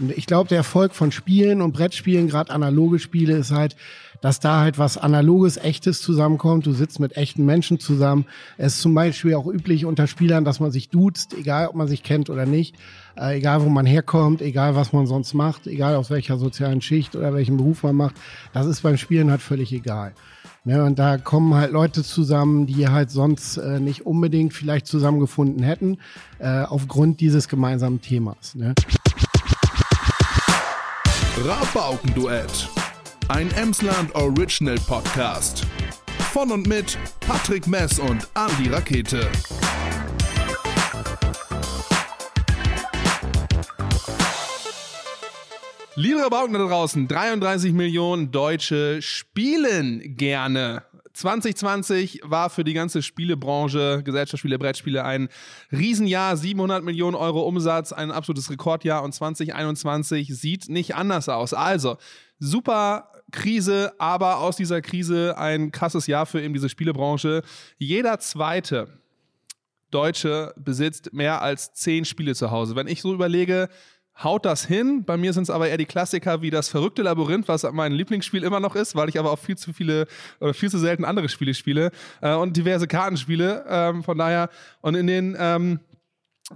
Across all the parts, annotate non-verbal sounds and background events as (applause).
Ich glaube, der Erfolg von Spielen und Brettspielen, gerade analoge Spiele, ist halt, dass da halt was Analoges, Echtes zusammenkommt. Du sitzt mit echten Menschen zusammen. Es ist zum Beispiel auch üblich unter Spielern, dass man sich duzt, egal ob man sich kennt oder nicht, äh, egal wo man herkommt, egal was man sonst macht, egal aus welcher sozialen Schicht oder welchem Beruf man macht. Das ist beim Spielen halt völlig egal. Ne, und da kommen halt Leute zusammen, die halt sonst äh, nicht unbedingt vielleicht zusammengefunden hätten, äh, aufgrund dieses gemeinsamen Themas. Ne? Rabaukenduett. Ein Emsland Original Podcast. Von und mit Patrick Mess und Andy Rakete. Liebe Rabauken da draußen, 33 Millionen Deutsche spielen gerne. 2020 war für die ganze Spielebranche, Gesellschaftsspiele, Brettspiele ein Riesenjahr, 700 Millionen Euro Umsatz, ein absolutes Rekordjahr und 2021 sieht nicht anders aus. Also, super Krise, aber aus dieser Krise ein krasses Jahr für eben diese Spielebranche. Jeder zweite Deutsche besitzt mehr als zehn Spiele zu Hause. Wenn ich so überlege, haut das hin. Bei mir sind es aber eher die Klassiker wie das verrückte Labyrinth, was mein Lieblingsspiel immer noch ist, weil ich aber auch viel zu viele oder viel zu selten andere Spiele spiele äh, und diverse Kartenspiele. Ähm, von daher und in den ähm,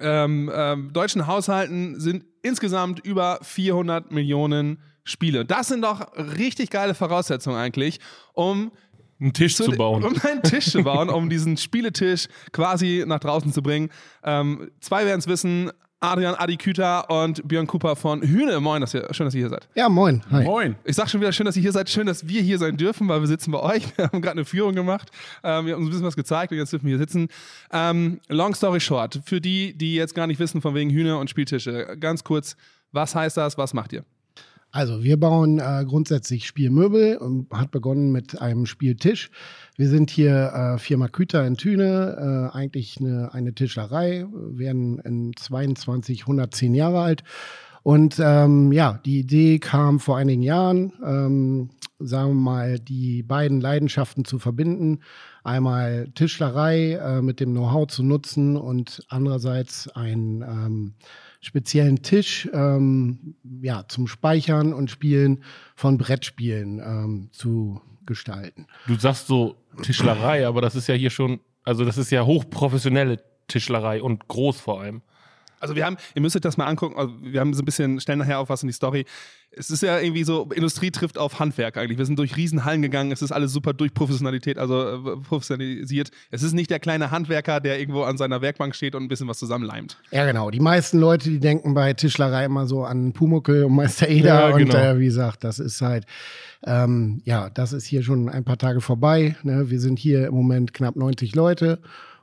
ähm, ähm deutschen Haushalten sind insgesamt über 400 Millionen Spiele. Das sind doch richtig geile Voraussetzungen eigentlich, um einen Tisch zu, zu bauen. Um einen Tisch zu bauen, um (laughs) diesen Spieletisch quasi nach draußen zu bringen. Ähm, zwei werden es wissen, Adrian Adiküta und Björn Cooper von Hühne. Moin, dass ihr, schön, dass ihr hier seid. Ja, moin. Hi. Moin. Ich sag schon wieder schön, dass ihr hier seid. Schön, dass wir hier sein dürfen, weil wir sitzen bei euch. Wir haben gerade eine Führung gemacht. Ähm, wir haben uns ein bisschen was gezeigt und jetzt dürfen wir hier sitzen. Ähm, long story short, für die, die jetzt gar nicht wissen, von wegen Hühne und Spieltische, ganz kurz, was heißt das? Was macht ihr? Also wir bauen äh, grundsätzlich Spielmöbel und hat begonnen mit einem Spieltisch. Wir sind hier äh, Firma Küter in Thüne, äh, eigentlich eine, eine Tischlerei, werden in 22 110 Jahre alt. Und ähm, ja, die Idee kam vor einigen Jahren, ähm, sagen wir mal, die beiden Leidenschaften zu verbinden. Einmal Tischlerei äh, mit dem Know-how zu nutzen und andererseits ein ähm, speziellen Tisch ähm, ja, zum Speichern und Spielen von Brettspielen ähm, zu gestalten. Du sagst so Tischlerei, aber das ist ja hier schon, also das ist ja hochprofessionelle Tischlerei und groß vor allem. Also wir haben, ihr müsstet das mal angucken, also wir haben so ein bisschen, stellen nachher auf was in die Story. Es ist ja irgendwie so, Industrie trifft auf Handwerk eigentlich. Wir sind durch Riesenhallen gegangen, es ist alles super durch Professionalität, also äh, professionalisiert. Es ist nicht der kleine Handwerker, der irgendwo an seiner Werkbank steht und ein bisschen was zusammenleimt. Ja, genau. Die meisten Leute, die denken bei Tischlerei immer so an Pumuckel und Meister Eder ja, genau. und äh, wie gesagt, das ist halt, ähm, ja, das ist hier schon ein paar Tage vorbei. Ne? Wir sind hier im Moment knapp 90 Leute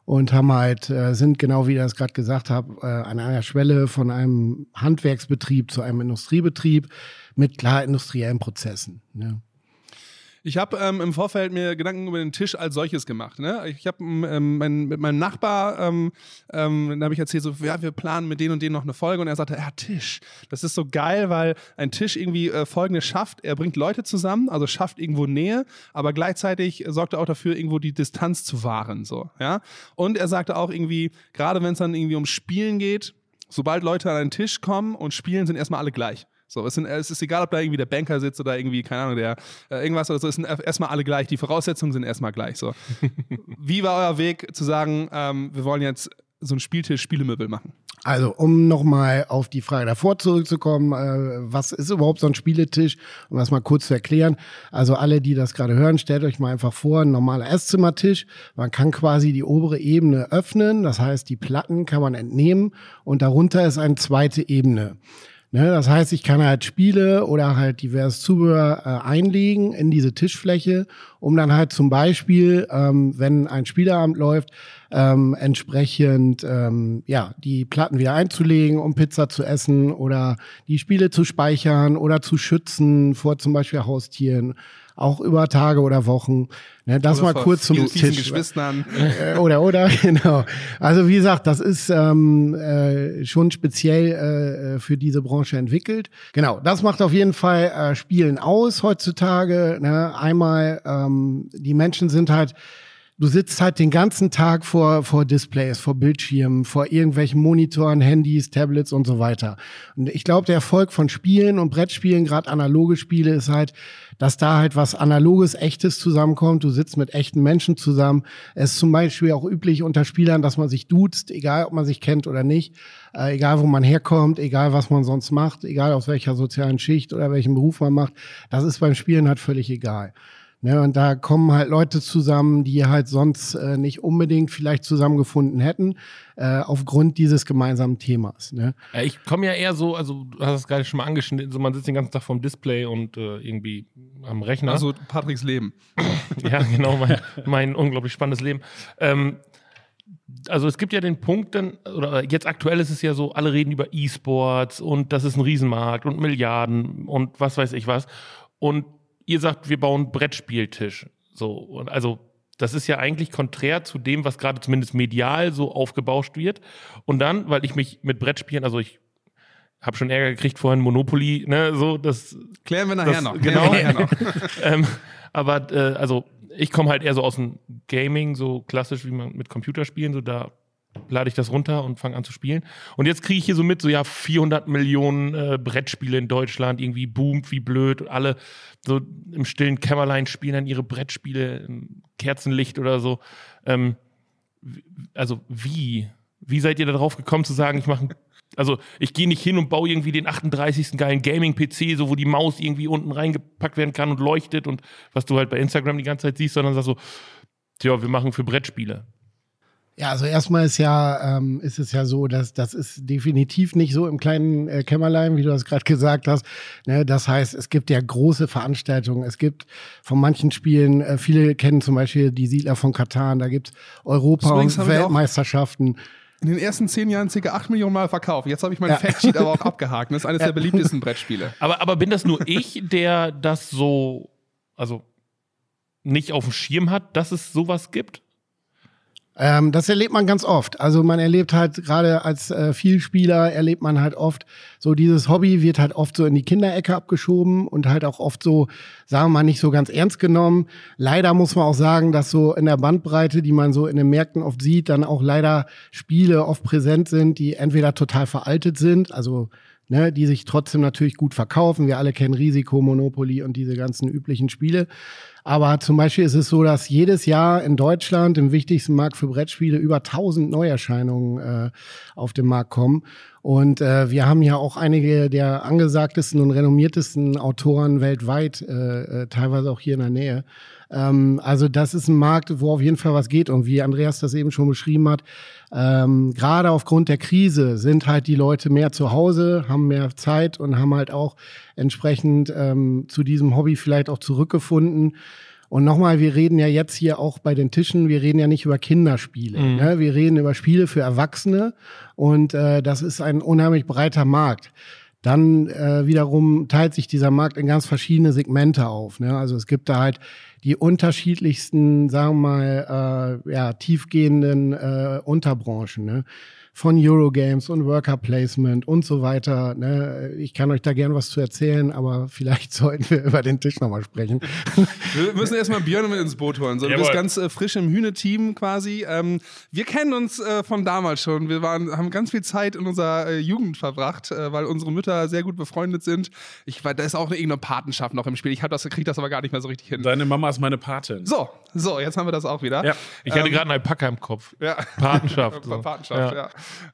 und haben halt, äh, sind genau wie ich das gerade gesagt habe, äh, an einer Schwelle von einem Handwerksbetrieb zu einem Industriebetrieb mit klar industriellen Prozessen. Ne? Ich habe ähm, im Vorfeld mir Gedanken über den Tisch als solches gemacht. Ne? Ich habe ähm, mein, mit meinem Nachbar, ähm, ähm, da habe ich erzählt, so, ja, wir planen mit denen und denen noch eine Folge und er sagte, ja, Tisch. Das ist so geil, weil ein Tisch irgendwie äh, folgendes schafft. Er bringt Leute zusammen, also schafft irgendwo Nähe, aber gleichzeitig sorgt er auch dafür, irgendwo die Distanz zu wahren. So, ja? Und er sagte auch irgendwie, gerade wenn es dann irgendwie um Spielen geht, sobald Leute an einen Tisch kommen und spielen, sind erstmal alle gleich. So, es, sind, es ist egal, ob da irgendwie der Banker sitzt oder irgendwie, keine Ahnung, der äh, irgendwas oder so, es sind erstmal alle gleich. Die Voraussetzungen sind erstmal gleich. So. (laughs) Wie war euer Weg zu sagen, ähm, wir wollen jetzt so einen Spieltisch Spielemöbel machen? Also, um nochmal auf die Frage davor zurückzukommen, äh, was ist überhaupt so ein Spieletisch, um das mal kurz zu erklären. Also alle, die das gerade hören, stellt euch mal einfach vor, ein normaler Esszimmertisch. Man kann quasi die obere Ebene öffnen, das heißt, die Platten kann man entnehmen und darunter ist eine zweite Ebene. Ne, das heißt, ich kann halt Spiele oder halt diverses Zubehör äh, einlegen in diese Tischfläche, um dann halt zum Beispiel, ähm, wenn ein Spieleabend läuft, ähm, entsprechend ähm, ja die Platten wieder einzulegen, um Pizza zu essen oder die Spiele zu speichern oder zu schützen vor zum Beispiel Haustieren auch über Tage oder Wochen. Ne, das oder mal kurz zum Tisch. Geschwistern. Äh, oder, oder, (laughs) genau. Also wie gesagt, das ist ähm, äh, schon speziell äh, für diese Branche entwickelt. Genau, das macht auf jeden Fall äh, Spielen aus heutzutage. Ne? Einmal, ähm, die Menschen sind halt du sitzt halt den ganzen Tag vor, vor Displays, vor Bildschirmen, vor irgendwelchen Monitoren, Handys, Tablets und so weiter. Und ich glaube, der Erfolg von Spielen und Brettspielen, gerade analoge Spiele, ist halt, dass da halt was Analoges, Echtes zusammenkommt. Du sitzt mit echten Menschen zusammen. Es ist zum Beispiel auch üblich unter Spielern, dass man sich duzt, egal ob man sich kennt oder nicht, äh, egal wo man herkommt, egal was man sonst macht, egal aus welcher sozialen Schicht oder welchen Beruf man macht. Das ist beim Spielen halt völlig egal. Ne, und da kommen halt Leute zusammen, die halt sonst äh, nicht unbedingt vielleicht zusammengefunden hätten, äh, aufgrund dieses gemeinsamen Themas. Ne? Ja, ich komme ja eher so, also du hast es gerade schon mal angeschnitten, so man sitzt den ganzen Tag vorm Display und äh, irgendwie am Rechner. Also Patricks Leben. (laughs) ja, genau, mein, mein unglaublich spannendes Leben. Ähm, also es gibt ja den Punkt dann, oder jetzt aktuell ist es ja so, alle reden über E-Sports und das ist ein Riesenmarkt und Milliarden und was weiß ich was. Und ihr sagt, wir bauen Brettspieltisch. So, und also das ist ja eigentlich konträr zu dem, was gerade zumindest medial so aufgebauscht wird. Und dann, weil ich mich mit Brettspielen, also ich habe schon Ärger gekriegt vorhin Monopoly, ne, so das klären wir nachher das, noch. Genau. Nachher noch. (laughs) ähm, aber äh, also ich komme halt eher so aus dem Gaming, so klassisch wie man mit Computerspielen, so da lade ich das runter und fange an zu spielen. Und jetzt kriege ich hier so mit, so ja, 400 Millionen äh, Brettspiele in Deutschland, irgendwie boomt wie blöd. Und alle so im stillen Kämmerlein spielen dann ihre Brettspiele im Kerzenlicht oder so. Ähm, also wie? Wie seid ihr darauf gekommen zu sagen, ich mache also ich gehe nicht hin und baue irgendwie den 38. geilen Gaming-PC, so wo die Maus irgendwie unten reingepackt werden kann und leuchtet und was du halt bei Instagram die ganze Zeit siehst, sondern sag so, tja, wir machen für Brettspiele. Ja, also erstmal ist ja, ähm, ist es ja so, dass das ist definitiv nicht so im kleinen äh, Kämmerlein, wie du das gerade (laughs) gesagt hast. Ne, das heißt, es gibt ja große Veranstaltungen. Es gibt von manchen Spielen, äh, viele kennen zum Beispiel die Siedler von Katan, da gibt's Europa- und Weltmeisterschaften. In den ersten zehn Jahren ca. 8 Millionen Mal verkauft. Jetzt habe ich mein Ja. Factsheet aber auch (laughs) abgehakt. Das ist eines der beliebtesten Brettspiele. Aber, aber bin das nur ich, der das so, also nicht auf dem Schirm hat, dass es sowas gibt? Ähm, das erlebt man ganz oft. Also man erlebt halt gerade als äh, Vielspieler erlebt man halt oft so dieses Hobby wird halt oft so in die Kinderecke abgeschoben und halt auch oft so, sagen wir mal, nicht so ganz ernst genommen. Leider muss man auch sagen, dass so in der Bandbreite, die man so in den Märkten oft sieht, dann auch leider Spiele oft präsent sind, die entweder total veraltet sind, also ne, die sich trotzdem natürlich gut verkaufen. Wir alle kennen Risiko, Monopoly und diese ganzen üblichen Spiele. Aber zum Beispiel ist es so, dass jedes Jahr in Deutschland, im wichtigsten Markt für Brettspiele, über 1000 Neuerscheinungen äh, auf den Markt kommen. Und äh, wir haben ja auch einige der angesagtesten und renommiertesten Autoren weltweit, äh, äh, teilweise auch hier in der Nähe. Ähm, also das ist ein Markt, wo auf jeden Fall was geht. Und wie Andreas das eben schon beschrieben hat, ähm, gerade aufgrund der Krise sind halt die Leute mehr zu Hause, haben mehr Zeit und haben halt auch entsprechend ähm, zu diesem Hobby vielleicht auch zurückgefunden. Und nochmal, wir reden ja jetzt hier auch bei den Tischen, wir reden ja nicht über Kinderspiele. Mhm. Ne? Wir reden über Spiele für Erwachsene und äh, das ist ein unheimlich breiter Markt. Dann äh, wiederum teilt sich dieser Markt in ganz verschiedene Segmente auf. Ne? Also es gibt da halt die unterschiedlichsten, sagen wir mal, äh, ja, tiefgehenden äh, Unterbranchen. Ne? Von Eurogames und Worker Placement und so weiter. Ne? Ich kann euch da gern was zu erzählen, aber vielleicht (laughs) sollten wir über den Tisch nochmal sprechen. Wir müssen erstmal Björn mit ins Boot holen. So, du Jawohl. bist ganz äh, frisch im Hühne-Team quasi. Ähm, wir kennen uns äh, von damals schon. Wir waren, haben ganz viel Zeit in unserer äh, Jugend verbracht, äh, weil unsere Mütter sehr gut befreundet sind. Ich, da ist auch eine irgendeine Patenschaft noch im Spiel. Ich habe das gekriegt, das aber gar nicht mehr so richtig hin. Deine Mama ist meine Patin. So, so, jetzt haben wir das auch wieder. Ja. Ich hatte Ähm, gerade einen Alpaka im Kopf. Ja. Patenschaft. (laughs) so. Patenschaft, ja.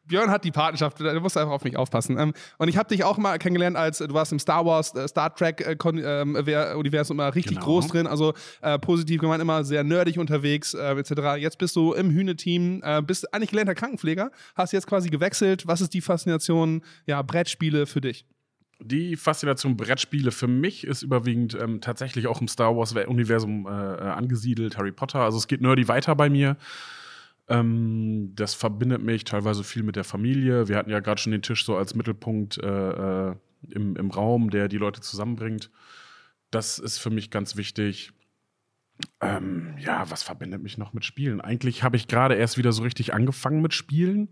Björn hat die Patenschaft, du musst einfach auf mich aufpassen. Ähm, und ich habe dich auch mal kennengelernt, als du warst im Star Wars, äh, Star Trek äh, ähm, Universum immer richtig Genau. groß drin, also äh, positiv gemeint, immer sehr nerdig unterwegs, äh, etc. Jetzt bist du im Hühne-Team, äh, bist eigentlich gelernter Krankenpfleger, hast jetzt quasi gewechselt. Was ist die Faszination, ja, Brettspiele für dich? Die Faszination Brettspiele für mich ist überwiegend ähm, tatsächlich auch im Star Wars-Universum äh, äh, angesiedelt, Harry Potter. Also es geht nerdy weiter bei mir. Ähm, das verbindet mich teilweise viel mit der Familie. Wir hatten ja gerade schon den Tisch so als Mittelpunkt äh, äh, im, im Raum, der die Leute zusammenbringt. Das ist für mich ganz wichtig. Ähm, ja, was verbindet mich noch mit Spielen? Eigentlich habe ich gerade erst wieder so richtig angefangen mit Spielen.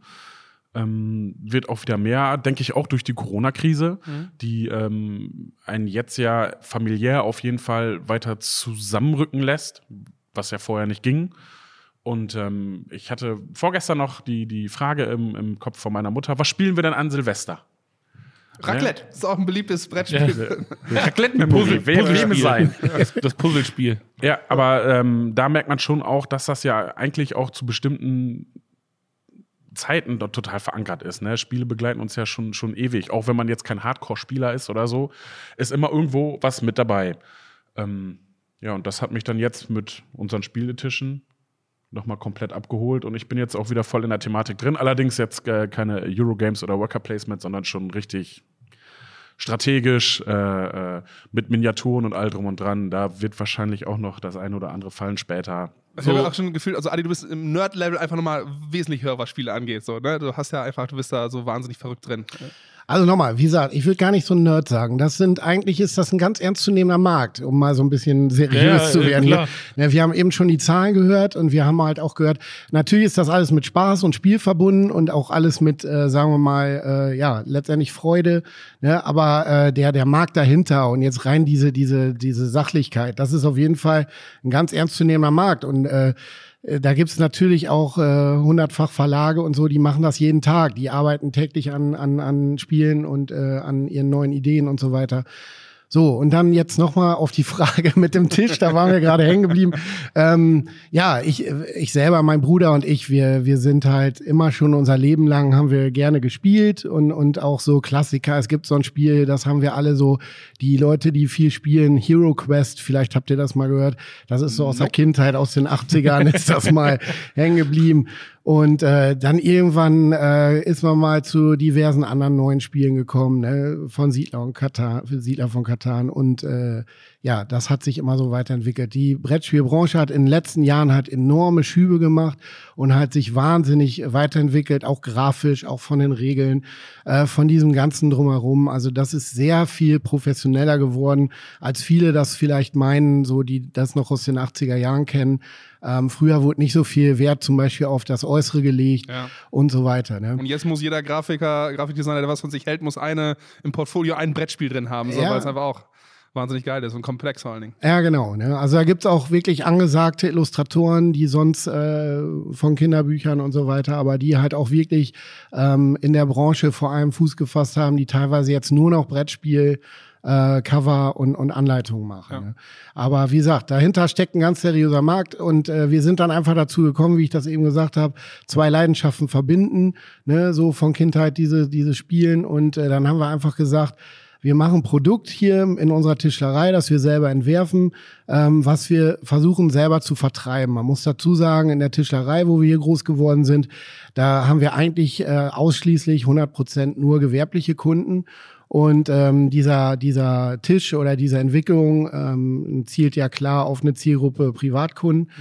Ähm, wird auch wieder mehr, denke ich, auch durch die Corona-Krise, die ähm, einen jetzt ja familiär auf jeden Fall weiter zusammenrücken lässt, was ja vorher nicht ging. Und ähm, ich hatte vorgestern noch die, die Frage im, im Kopf von meiner Mutter, was spielen wir denn an Silvester? Raclette ist auch ein beliebtes Brettspiel. (laughs) Raclette-Memory, wer wem es sein? Das, das Puzzlespiel. Ja, aber ähm, da merkt man schon auch, dass das ja eigentlich auch zu bestimmten Zeiten dort total verankert ist. Ne? Spiele begleiten uns ja schon, schon ewig. Auch wenn man jetzt kein Hardcore-Spieler ist oder so, ist immer irgendwo was mit dabei. Ähm, ja, und das hat mich dann jetzt mit unseren Spieletischen nochmal komplett abgeholt und ich bin jetzt auch wieder voll in der Thematik drin. Allerdings jetzt äh, keine Eurogames oder Worker Placement, sondern schon richtig strategisch äh, äh, mit Miniaturen und all drum und dran. Da wird wahrscheinlich auch noch das eine oder andere fallen später. Ich habe auch schon gefühlt, also Adi, du bist im Nerd-Level einfach nochmal wesentlich höher, was Spiele angeht. So, ne? Du hast ja einfach, du bist da so wahnsinnig verrückt drin. Also nochmal, wie gesagt, ich will gar nicht so ein Nerd sagen. Das sind eigentlich ist das ein ganz ernstzunehmender Markt, um mal so ein bisschen seriös Ja, zu werden. klar. Ja, wir haben eben schon die Zahlen gehört und wir haben halt auch gehört, natürlich ist das alles mit Spaß und Spiel verbunden und auch alles mit, äh, sagen wir mal, äh, ja, letztendlich Freude. Ne? Aber äh, der, der Markt dahinter und jetzt rein diese, diese, diese Sachlichkeit, das ist auf jeden Fall ein ganz ernstzunehmender Markt. Und äh, da gibt's natürlich auch äh, hundertfach Verlage und so, die machen das jeden Tag. Die arbeiten täglich an, an, an Spielen und äh, an ihren neuen Ideen und so weiter. So, und dann jetzt nochmal auf die Frage (laughs) mit dem Tisch, da waren wir gerade hängen geblieben. Ähm, ja, ich, ich selber, mein Bruder und ich, wir, wir sind halt immer schon unser Leben lang, haben wir gerne gespielt und, und auch so Klassiker. Es gibt so ein Spiel, das haben wir alle so, die Leute, die viel spielen, Hero Quest, vielleicht habt ihr das mal gehört. Das ist so aus der Kindheit, aus den 80ern ist das mal (laughs) hängen geblieben. Und äh, dann irgendwann äh, ist man mal zu diversen anderen neuen Spielen gekommen, ne? von Siedler und Katan, Siedler von Katan. Und äh, ja, das hat sich immer so weiterentwickelt. Die Brettspielbranche hat in den letzten Jahren halt enorme Schübe gemacht und hat sich wahnsinnig weiterentwickelt, auch grafisch, auch von den Regeln, äh, von diesem ganzen drumherum. Also das ist sehr viel professioneller geworden, als viele das vielleicht meinen, so die das noch aus den 80er Jahren kennen. Ähm, früher wurde nicht so viel Wert zum Beispiel auf das Äußere gelegt Ja. und so weiter. Ne? Und jetzt muss jeder Grafiker, Grafikdesigner, der was von sich hält, muss eine im Portfolio ein Brettspiel drin haben, so, Ja. weil es einfach auch wahnsinnig geil ist und komplex vor allen Dingen. Ja, genau. Ne? Also da gibt's auch wirklich angesagte Illustratoren, die sonst äh, von Kinderbüchern und so weiter, aber die halt auch wirklich ähm, in der Branche vor allem Fuß gefasst haben, die teilweise jetzt nur noch Brettspiel äh, Cover und, und Anleitungen machen. Ja. Ne? Aber wie gesagt, dahinter steckt ein ganz seriöser Markt und äh, wir sind dann einfach dazu gekommen, wie ich das eben gesagt habe, zwei Leidenschaften verbinden, ne? so von Kindheit diese, diese Spielen und äh, dann haben wir einfach gesagt, wir machen ein Produkt hier in unserer Tischlerei, das wir selber entwerfen, ähm, was wir versuchen selber zu vertreiben. Man muss dazu sagen, in der Tischlerei, wo wir hier groß geworden sind, da haben wir eigentlich äh, ausschließlich 100 Prozent nur gewerbliche Kunden. Und ähm, dieser, dieser Tisch oder diese Entwicklung ähm, zielt ja klar auf eine Zielgruppe Privatkunden.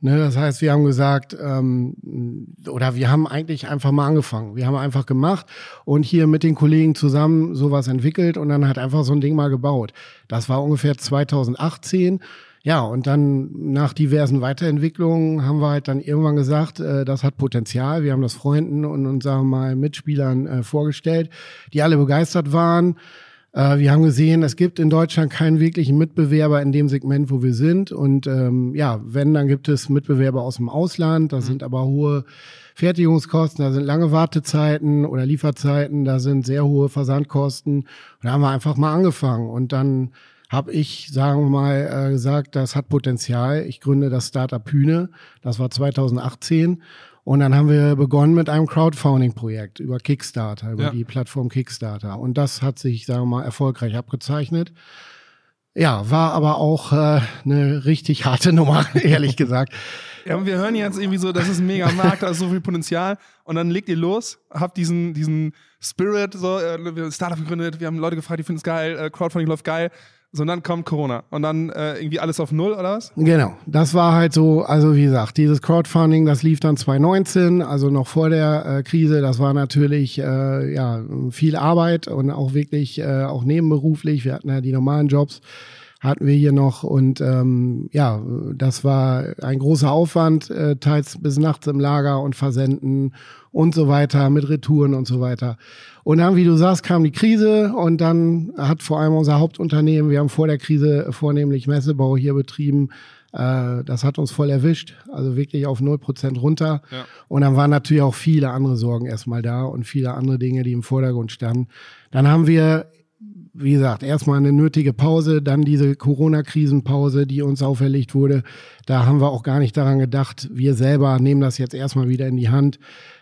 Ne, das heißt, wir haben gesagt, ähm, oder wir haben eigentlich einfach mal angefangen. Wir haben einfach gemacht und hier mit den Kollegen zusammen sowas entwickelt und dann halt einfach so ein Ding mal gebaut. Das war ungefähr 2018. Ja, und dann nach diversen Weiterentwicklungen haben wir halt dann irgendwann gesagt, äh, das hat Potenzial. Wir haben das Freunden und, und sagen mal Mitspielern äh, vorgestellt, die alle begeistert waren. Äh, wir haben gesehen, es gibt in Deutschland keinen wirklichen Mitbewerber in dem Segment, wo wir sind. Und ähm, ja, wenn, dann gibt es Mitbewerber aus dem Ausland. Da sind aber hohe Fertigungskosten, da sind lange Wartezeiten oder Lieferzeiten, da sind sehr hohe Versandkosten. Und da haben wir einfach mal angefangen. Und dann habe ich, sagen wir mal, äh, gesagt, das hat Potenzial. Ich gründe das Startup Hühne. Das war 2018. Und dann haben wir begonnen mit einem Crowdfunding-Projekt über Kickstarter, über Ja. die Plattform Kickstarter. Und das hat sich, sagen wir mal, erfolgreich abgezeichnet. Ja, war aber auch äh, eine richtig harte (laughs) Nummer, ehrlich gesagt. Ja, und wir hören jetzt irgendwie so, das ist ein mega Markt, da ist so viel Potenzial. Und dann legt ihr los, habt diesen, diesen Spirit, so, äh, wir haben Startup gegründet, wir haben Leute gefragt, die finden es geil, äh, Crowdfunding läuft geil. So, und dann kommt Corona. Und dann äh, irgendwie alles auf Null, oder was? Genau, das war halt so, also wie gesagt, dieses Crowdfunding, das lief dann 2019, also noch vor der äh, Krise. Das war natürlich äh, ja viel Arbeit und auch wirklich äh, auch nebenberuflich. Wir hatten ja die normalen Jobs hatten wir hier noch und ähm, ja, das war ein großer Aufwand, äh, teils bis nachts im Lager und Versenden und so weiter mit Retouren und so weiter. Und dann, wie du sagst, kam die Krise und dann hat vor allem unser Hauptunternehmen, wir haben vor der Krise vornehmlich Messebau hier betrieben, Äh, das hat uns voll erwischt, also wirklich auf 0% runter. Ja. Und dann waren natürlich auch viele andere Sorgen erstmal da und viele andere Dinge, die im Vordergrund standen. Dann haben wir, wie gesagt, erstmal eine nötige Pause, dann diese Corona-Krisenpause, die uns auferlegt wurde. Da haben wir auch gar nicht daran gedacht, wir selber nehmen das jetzt erstmal wieder in die Hand.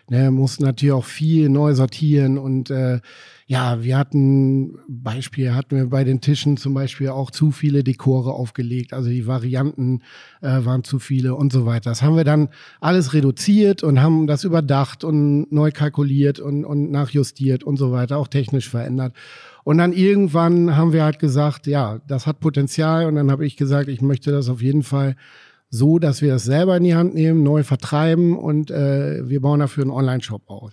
Ne, mussten natürlich auch viel neu sortieren und äh, ja, wir hatten Beispiel hatten wir bei den Tischen zum Beispiel auch zu viele Dekore aufgelegt, also die Varianten äh, waren zu viele und so weiter. Das haben wir dann alles reduziert und haben das überdacht und neu kalkuliert und, und nachjustiert und so weiter, auch technisch verändert. Und dann irgendwann haben wir halt gesagt, ja, das hat Potenzial und dann habe ich gesagt, ich möchte das auf jeden Fall so, dass wir das selber in die Hand nehmen, neu vertreiben und äh, wir bauen dafür einen Online-Shop aus.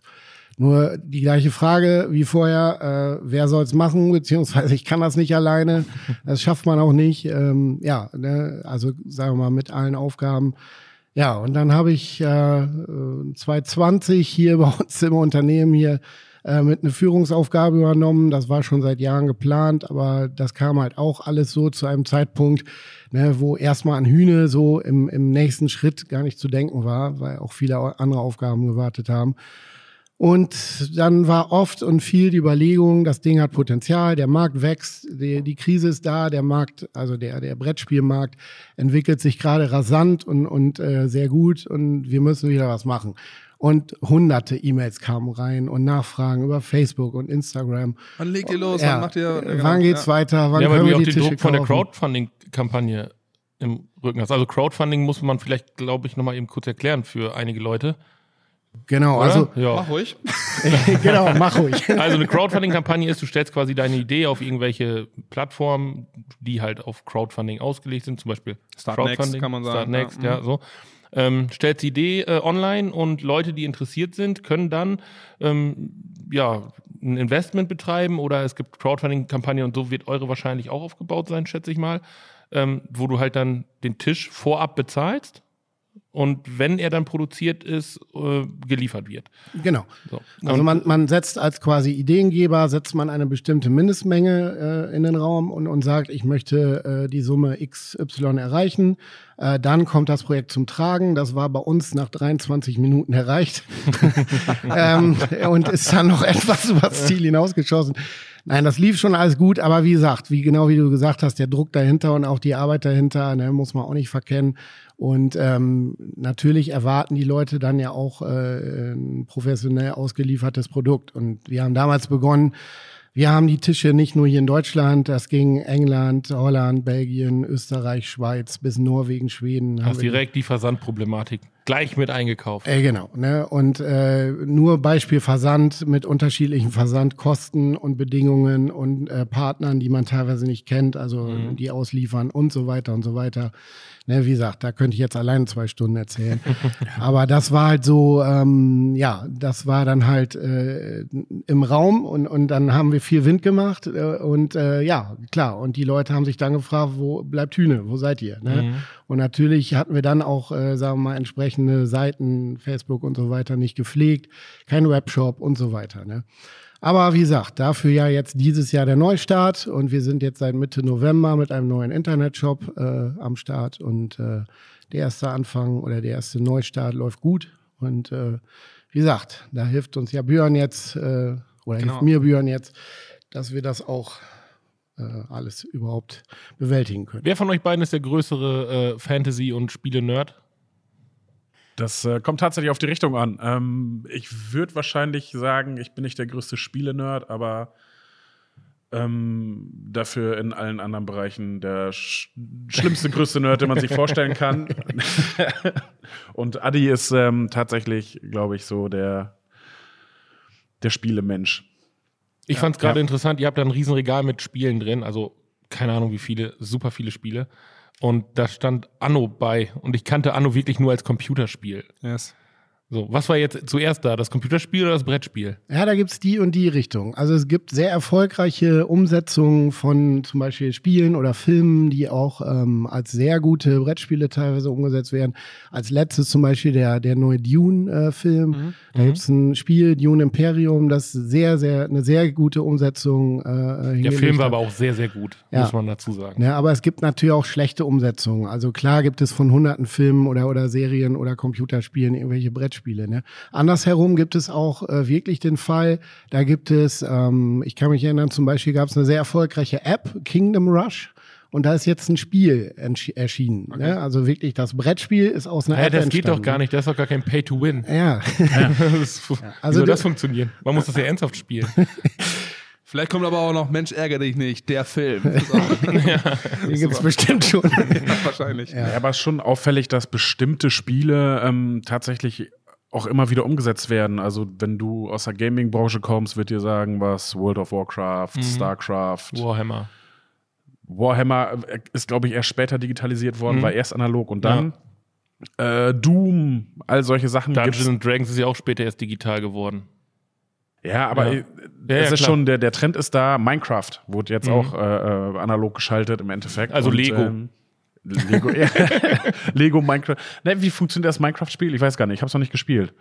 Nur die gleiche Frage wie vorher, äh, wer soll es machen, beziehungsweise ich kann das nicht alleine, das schafft man auch nicht. Ähm, ja, ne, also sagen wir mal mit allen Aufgaben. Ja, und dann habe ich äh, 2020 hier (laughs) bei uns im Unternehmen hier äh, mit einer Führungsaufgabe übernommen. Das war schon seit Jahren geplant, aber das kam halt auch alles so zu einem Zeitpunkt, ne, wo erstmal an Hühne so im, im nächsten Schritt gar nicht zu denken war, weil auch viele andere Aufgaben gewartet haben. Und dann war oft und viel die Überlegung, das Ding hat Potenzial, der Markt wächst, die, die Krise ist da, der Markt, also der, der Brettspielmarkt entwickelt sich gerade rasant und, und äh, sehr gut und wir müssen wieder was machen. Und hunderte E-Mails kamen rein und Nachfragen über Facebook und Instagram. Wann legt ihr los? Ja, Wann macht ihr? äh, wann geht's weiter? Wann ja, weil können du wir auch die den Tische Druck von der? Crowdfunding-Kampagne im Rücken hast. Also Crowdfunding muss man vielleicht, glaube ich, nochmal eben kurz erklären für einige Leute. Genau, Oder? also ja. Mach ruhig. (laughs) genau, mach ruhig. (laughs) Also eine Crowdfunding-Kampagne ist, du stellst quasi deine Idee auf irgendwelche Plattformen, die halt auf Crowdfunding ausgelegt sind, zum Beispiel Startnext Crowdfunding, kann man sagen, Startnext, ja, ja, so. Ähm, stellst die Idee äh, online und Leute, die interessiert sind, können dann ähm, ja ein Investment betreiben oder es gibt Crowdfunding-Kampagnen und so wird eure wahrscheinlich auch aufgebaut sein, schätze ich mal, ähm, wo du halt dann den Tisch vorab bezahlst und wenn er dann produziert ist, äh, geliefert wird. Genau. So. Also man, man setzt als quasi Ideengeber, setzt man eine bestimmte Mindestmenge äh, in den Raum und, und sagt, ich möchte äh, die Summe XY erreichen. Äh, dann kommt das Projekt zum Tragen. Das war bei uns nach 23 Minuten erreicht (laughs) ähm, und ist dann noch (laughs) etwas übers Ziel hinausgeschossen. Nein, das lief schon alles gut, aber wie gesagt, wie genau wie du gesagt hast, der Druck dahinter und auch die Arbeit dahinter, ne, muss man auch nicht verkennen. Und ähm, natürlich erwarten die Leute dann ja auch äh, ein professionell ausgeliefertes Produkt. Und wir haben damals begonnen, wir haben die Tische nicht nur hier in Deutschland, das ging England, Holland, Belgien, Österreich, Schweiz bis Norwegen, Schweden. wir- direkt die Versandproblematik gleich mit eingekauft. äh, genau, ne? Und äh, nur Beispiel Versand mit unterschiedlichen Versandkosten und Bedingungen und äh, Partnern, die man teilweise nicht kennt, also die ausliefern und so weiter und so weiter. Ne, wie gesagt, da könnte ich jetzt allein zwei Stunden erzählen. (laughs) Aber das war halt so, ähm, ja, das war dann halt äh, im Raum und, und dann haben wir viel Wind gemacht äh, und äh, ja, klar. Und die Leute haben sich dann gefragt, wo bleibt Hühne, wo seid ihr? Ne? Und natürlich hatten wir dann auch, äh, sagen wir mal, entsprechende Seiten, Facebook und so weiter nicht gepflegt, kein Webshop und so weiter. Ne? Aber wie gesagt, dafür ja jetzt dieses Jahr der Neustart und wir sind jetzt seit Mitte November mit einem neuen Internetshop äh, am Start und äh, der erste Anfang oder der erste Neustart läuft gut und äh, wie gesagt, da hilft uns ja Björn jetzt äh, oder Genau. hilft mir Björn jetzt, dass wir das auch alles überhaupt bewältigen können. Wer von euch beiden ist der größere äh, Fantasy- und Spiele-Nerd? Das äh, kommt tatsächlich auf die Richtung an. Ähm, ich würde wahrscheinlich sagen, ich bin nicht der größte Spiele-Nerd, aber ähm, dafür in allen anderen Bereichen der sch schlimmste, größte Nerd, den man sich vorstellen kann. (laughs) Und Adi ist ähm, tatsächlich, glaube ich, so der, der Spielemensch. Ich fand es gerade Ja. interessant, ihr habt da ein Riesenregal mit Spielen drin, also keine Ahnung wie viele, super viele Spiele. Und da stand Anno bei und ich kannte Anno wirklich nur als Computerspiel. Yes. So, was war jetzt zuerst da? Das Computerspiel oder das Brettspiel? Ja, da gibt's die und die Richtung. Also es gibt sehr erfolgreiche Umsetzungen von zum Beispiel Spielen oder Filmen, die auch ähm, als sehr gute Brettspiele teilweise umgesetzt werden. Als letztes zum Beispiel der, der neue Dune-Film. Mhm. Da gibt's ein Spiel, Dune Imperium, das sehr, sehr, eine sehr gute Umsetzung äh, Der Film war hat. aber auch sehr, sehr gut, Ja. muss man dazu sagen. Ja, aber es gibt natürlich auch schlechte Umsetzungen. Also klar gibt es von hunderten Filmen oder, oder Serien oder Computerspielen irgendwelche Brettspiele. Ne? Andersherum gibt es auch äh, wirklich den Fall, da gibt es, ähm, ich kann mich erinnern, zum Beispiel gab es eine sehr erfolgreiche App, Kingdom Rush. Und da ist jetzt ein Spiel erschienen. Ne? Also wirklich, das Brettspiel ist aus einer Ja, App das geht doch gar nicht, das ist doch gar kein Pay-to-Win. Ja, (laughs) Das ist- Wie also soll das funktionieren? Man muss das ja ernsthaft spielen. (laughs) Vielleicht kommt aber auch noch Mensch, ärgere dich nicht, der Film. (laughs) Das ist auch- die gibt's bestimmt schon. wahrscheinlich. Ja, aber es ist schon auffällig, dass bestimmte Spiele ähm, tatsächlich auch immer wieder umgesetzt werden. Also wenn du aus der Gaming-Branche kommst, wird dir sagen, was World of Warcraft, StarCraft, Warhammer. Warhammer äh, ist, glaube ich, erst später digitalisiert worden, war erst analog und dann äh, Doom, all solche Sachen. Dungeons gibt's. and Dragons ist ja auch später erst digital geworden. Ja, aber Ja. Ja, es ja, ist klar. schon, der, der Trend ist da. Minecraft wurde jetzt auch äh, äh, analog geschaltet im Endeffekt. Also Lego. ähm, Lego, (laughs) ja. Lego, Minecraft. Ne, wie funktioniert das Minecraft-Spiel? Ich weiß gar nicht, ich habe es noch nicht gespielt.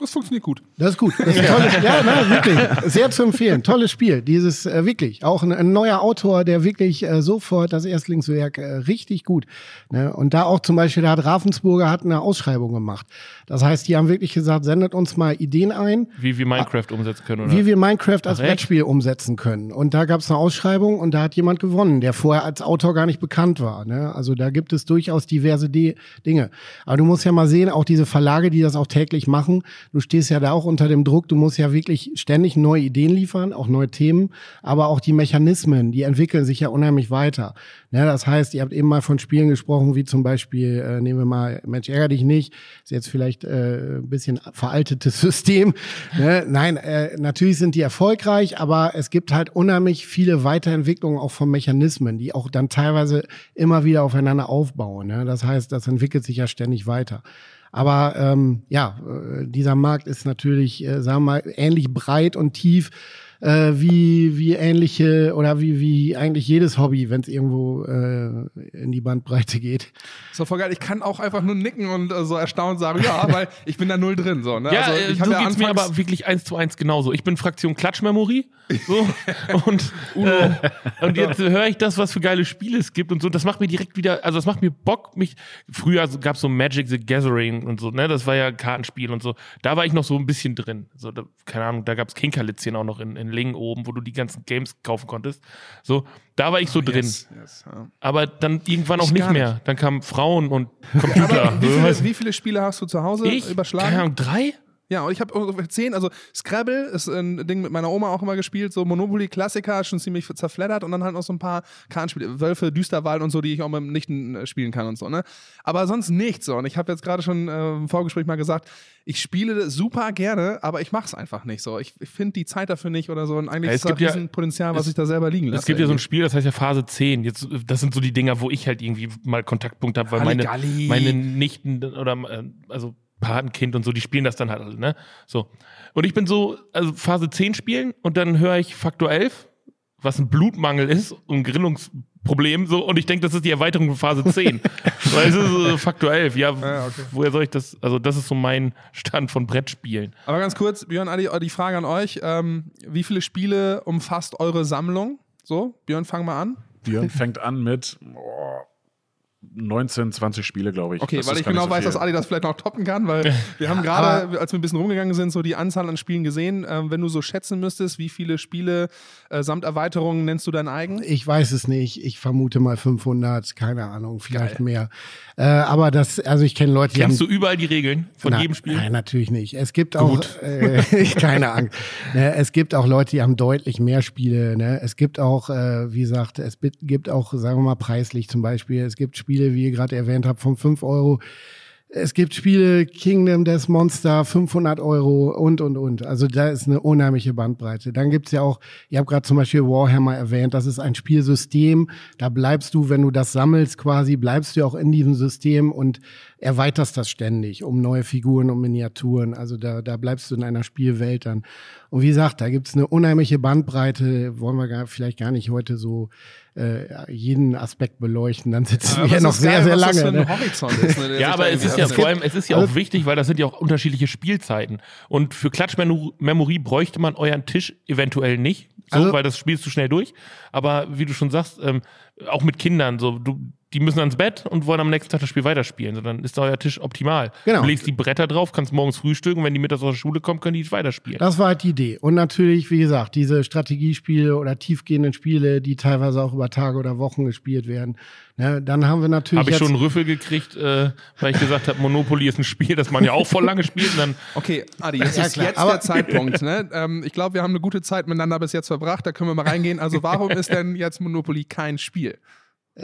Das funktioniert gut. Das ist gut. Das ist ein tolles, ja, ne, wirklich. Sehr zu empfehlen. Tolles Spiel. Dieses, äh, wirklich. Auch ein, ein neuer Autor, der wirklich äh, sofort das Erstlingswerk äh, richtig gut. Ne? Und da auch zum Beispiel, da hat Ravensburger hat eine Ausschreibung gemacht. Das heißt, die haben wirklich gesagt, sendet uns mal Ideen ein, Wie wir Minecraft umsetzen können, oder? wie wir Minecraft als Ach? Brettspiel umsetzen können. Und da gab es eine Ausschreibung und da hat jemand gewonnen, der vorher als Autor gar nicht bekannt war. Ne? Also da gibt es durchaus diverse De Dinge. Aber du musst ja mal sehen, auch diese Verlage, die das auch täglich machen, du stehst ja da auch unter dem Druck, du musst ja wirklich ständig neue Ideen liefern, auch neue Themen, aber auch die Mechanismen, die entwickeln sich ja unheimlich weiter. Ne? Das heißt, ihr habt eben mal von Spielen gesprochen, wie zum Beispiel, äh, nehmen wir mal, Mensch, ärger dich nicht, ist jetzt vielleicht äh, ein bisschen veraltetes (laughs) System. Ne? Nein, äh, natürlich sind die erfolgreich, aber es gibt halt unheimlich viele Weiterentwicklungen auch von Mechanismen, die auch dann teilweise immer wieder aufeinander aufbauen. Ne? Das heißt, das entwickelt sich ja ständig weiter. Aber ähm, ja, äh, dieser Markt ist natürlich, äh, sagen wir mal, ähnlich breit und tief äh, wie, wie ähnliche oder wie, wie eigentlich jedes Hobby, wenn es irgendwo äh, in die Bandbreite geht. Doch voll geil. Ich kann auch einfach nur nicken und äh, so erstaunt sagen, ja, (laughs) weil ich bin da null drin. So, ne? Ja, also, äh, ich so hab ja geht's mir aber wirklich eins zu eins genauso. Ich bin Fraktion Klatschmemory. So, (laughs) und, äh, und jetzt höre ich das, was für geile Spiele es gibt und so. Das macht mir direkt wieder, also das macht mir Bock, mich. Früher gab es so Magic the Gathering und so, ne? Das war ja ein Kartenspiel und so. Da war ich noch so ein bisschen drin. So, da, keine Ahnung, da gab es Kinkerlitzchen auch noch in, in Lingen oben, wo du die ganzen Games kaufen konntest. So, da war ich so drin. Yes, yes, ja. Aber dann irgendwann auch Ich nicht gar mehr. Dann kamen Frauen und Computer. Wie viele, wie viele Spiele hast du zu Hause ich? überschlagen? Keine Ahnung, drei? Ja, und ich habe ungefähr zehn. Also Scrabble ist ein Ding mit meiner Oma auch immer gespielt. So Monopoly Klassiker, schon ziemlich zerfleddert. Und dann halt noch so ein paar Kartenspiele. Wölfe, Düsterwald und so, die ich auch mit dem Nichten äh, spielen kann und so. Ne? Aber sonst nichts. So. Und ich habe jetzt gerade schon äh, im Vorgespräch mal gesagt, ich spiele super gerne, aber ich mache es einfach nicht so. Ich, ich finde die Zeit dafür nicht oder so. Und eigentlich Ja, ist da gibt ja- Riesenpotenzial, was es- ich da selber liegen lasse. Es gibt ja so ein. Spiel, das heißt ja Phase 10. Jetzt, das sind so die Dinger, wo ich halt irgendwie mal Kontaktpunkt habe, weil meine, meine Nichten oder äh, also Patenkind und so, die spielen das dann halt alle, ne? So. Und ich bin so, also Phase 10 spielen und dann höre ich Faktor 11, was ein Blutmangel ist und ein Gerinnungsproblem, so, und ich denke, das ist die Erweiterung von Phase 10. (laughs) Weil es ist so Faktor 11, ja, Ja, okay. woher soll ich das, also das ist so mein Stand von Brettspielen. Aber ganz kurz, Björn, Adi, die Frage an euch. Ähm, wie viele Spiele umfasst eure Sammlung? So, Björn, fang mal an. Björn fängt an mit oh, 19, 20 Spiele, glaube ich. Okay, Das weil ich genau so weiß, viel. dass Adi das vielleicht noch toppen kann, weil (laughs) wir haben gerade, als wir ein bisschen rumgegangen sind, so die Anzahl an Spielen gesehen. Ähm, wenn du so schätzen müsstest, wie viele Spiele äh, samt Erweiterungen nennst du dein eigen? Ich weiß es nicht. Ich vermute mal 500, keine Ahnung, vielleicht mehr. Äh, aber das, also ich kenne Leute, die Kennst haben du überall die Regeln von Na, jedem Spiel? Nein, natürlich nicht. Es gibt auch, äh, (laughs) keine Angst. Ne, es gibt auch Leute, die haben deutlich mehr Spiele. Ne? Es gibt auch, äh, wie gesagt, es gibt auch, sagen wir mal, preislich zum Beispiel. Es gibt Spiele, wie ihr gerade erwähnt habt, von 5 Euro. Es gibt Spiele, Kingdom Death Monster, 500 Euro und, und, und. Also da ist eine unheimliche Bandbreite. Dann gibt's ja auch, ihr habt gerade zum Beispiel Warhammer erwähnt, das ist ein Spielsystem. Da bleibst du, wenn du das sammelst quasi, bleibst du auch in diesem System und erweiterst das ständig um neue Figuren, um Miniaturen. Also da, da bleibst du in einer Spielwelt dann. Und wie gesagt, da gibt's eine unheimliche Bandbreite, wollen wir gar, vielleicht gar nicht heute so äh, jeden Aspekt beleuchten. Dann sitzen (laughs) Aber wir es noch sehr, geil, sehr was lange. Das für ein ne? Horizont ist, ne, (laughs) Ja, aber es ist ja vor allem, es ist ja auch wichtig, weil das sind ja auch unterschiedliche Spielzeiten. Und für Klatschmemory bräuchte man euren Tisch eventuell nicht, so, Also- weil das spielst du schnell durch. Aber wie du schon sagst, ähm, auch mit Kindern, so du, die müssen ans Bett und wollen am nächsten Tag das Spiel weiterspielen. So, dann ist euer Tisch optimal. Genau. Du legst die Bretter drauf, kannst morgens frühstücken und wenn die mittags aus der Schule kommen, können die weiterspielen. Das war halt die Idee. Und natürlich, wie gesagt, diese Strategiespiele oder tiefgehenden Spiele, die teilweise auch über Tage oder Wochen gespielt werden. Ne, dann haben wir natürlich. Habe ich jetzt- schon einen Rüffel gekriegt, äh, weil ich gesagt habe, Monopoly ist ein Spiel, das man ja auch voll lange spielt. Und dann Okay, Adi, jetzt (laughs) Ja, ist klar, jetzt aber- der Zeitpunkt. Ne? Ähm, ich glaube, wir haben eine gute Zeit miteinander bis jetzt verbracht. Da können wir mal reingehen. Also, warum ist denn jetzt Monopoly kein Spiel?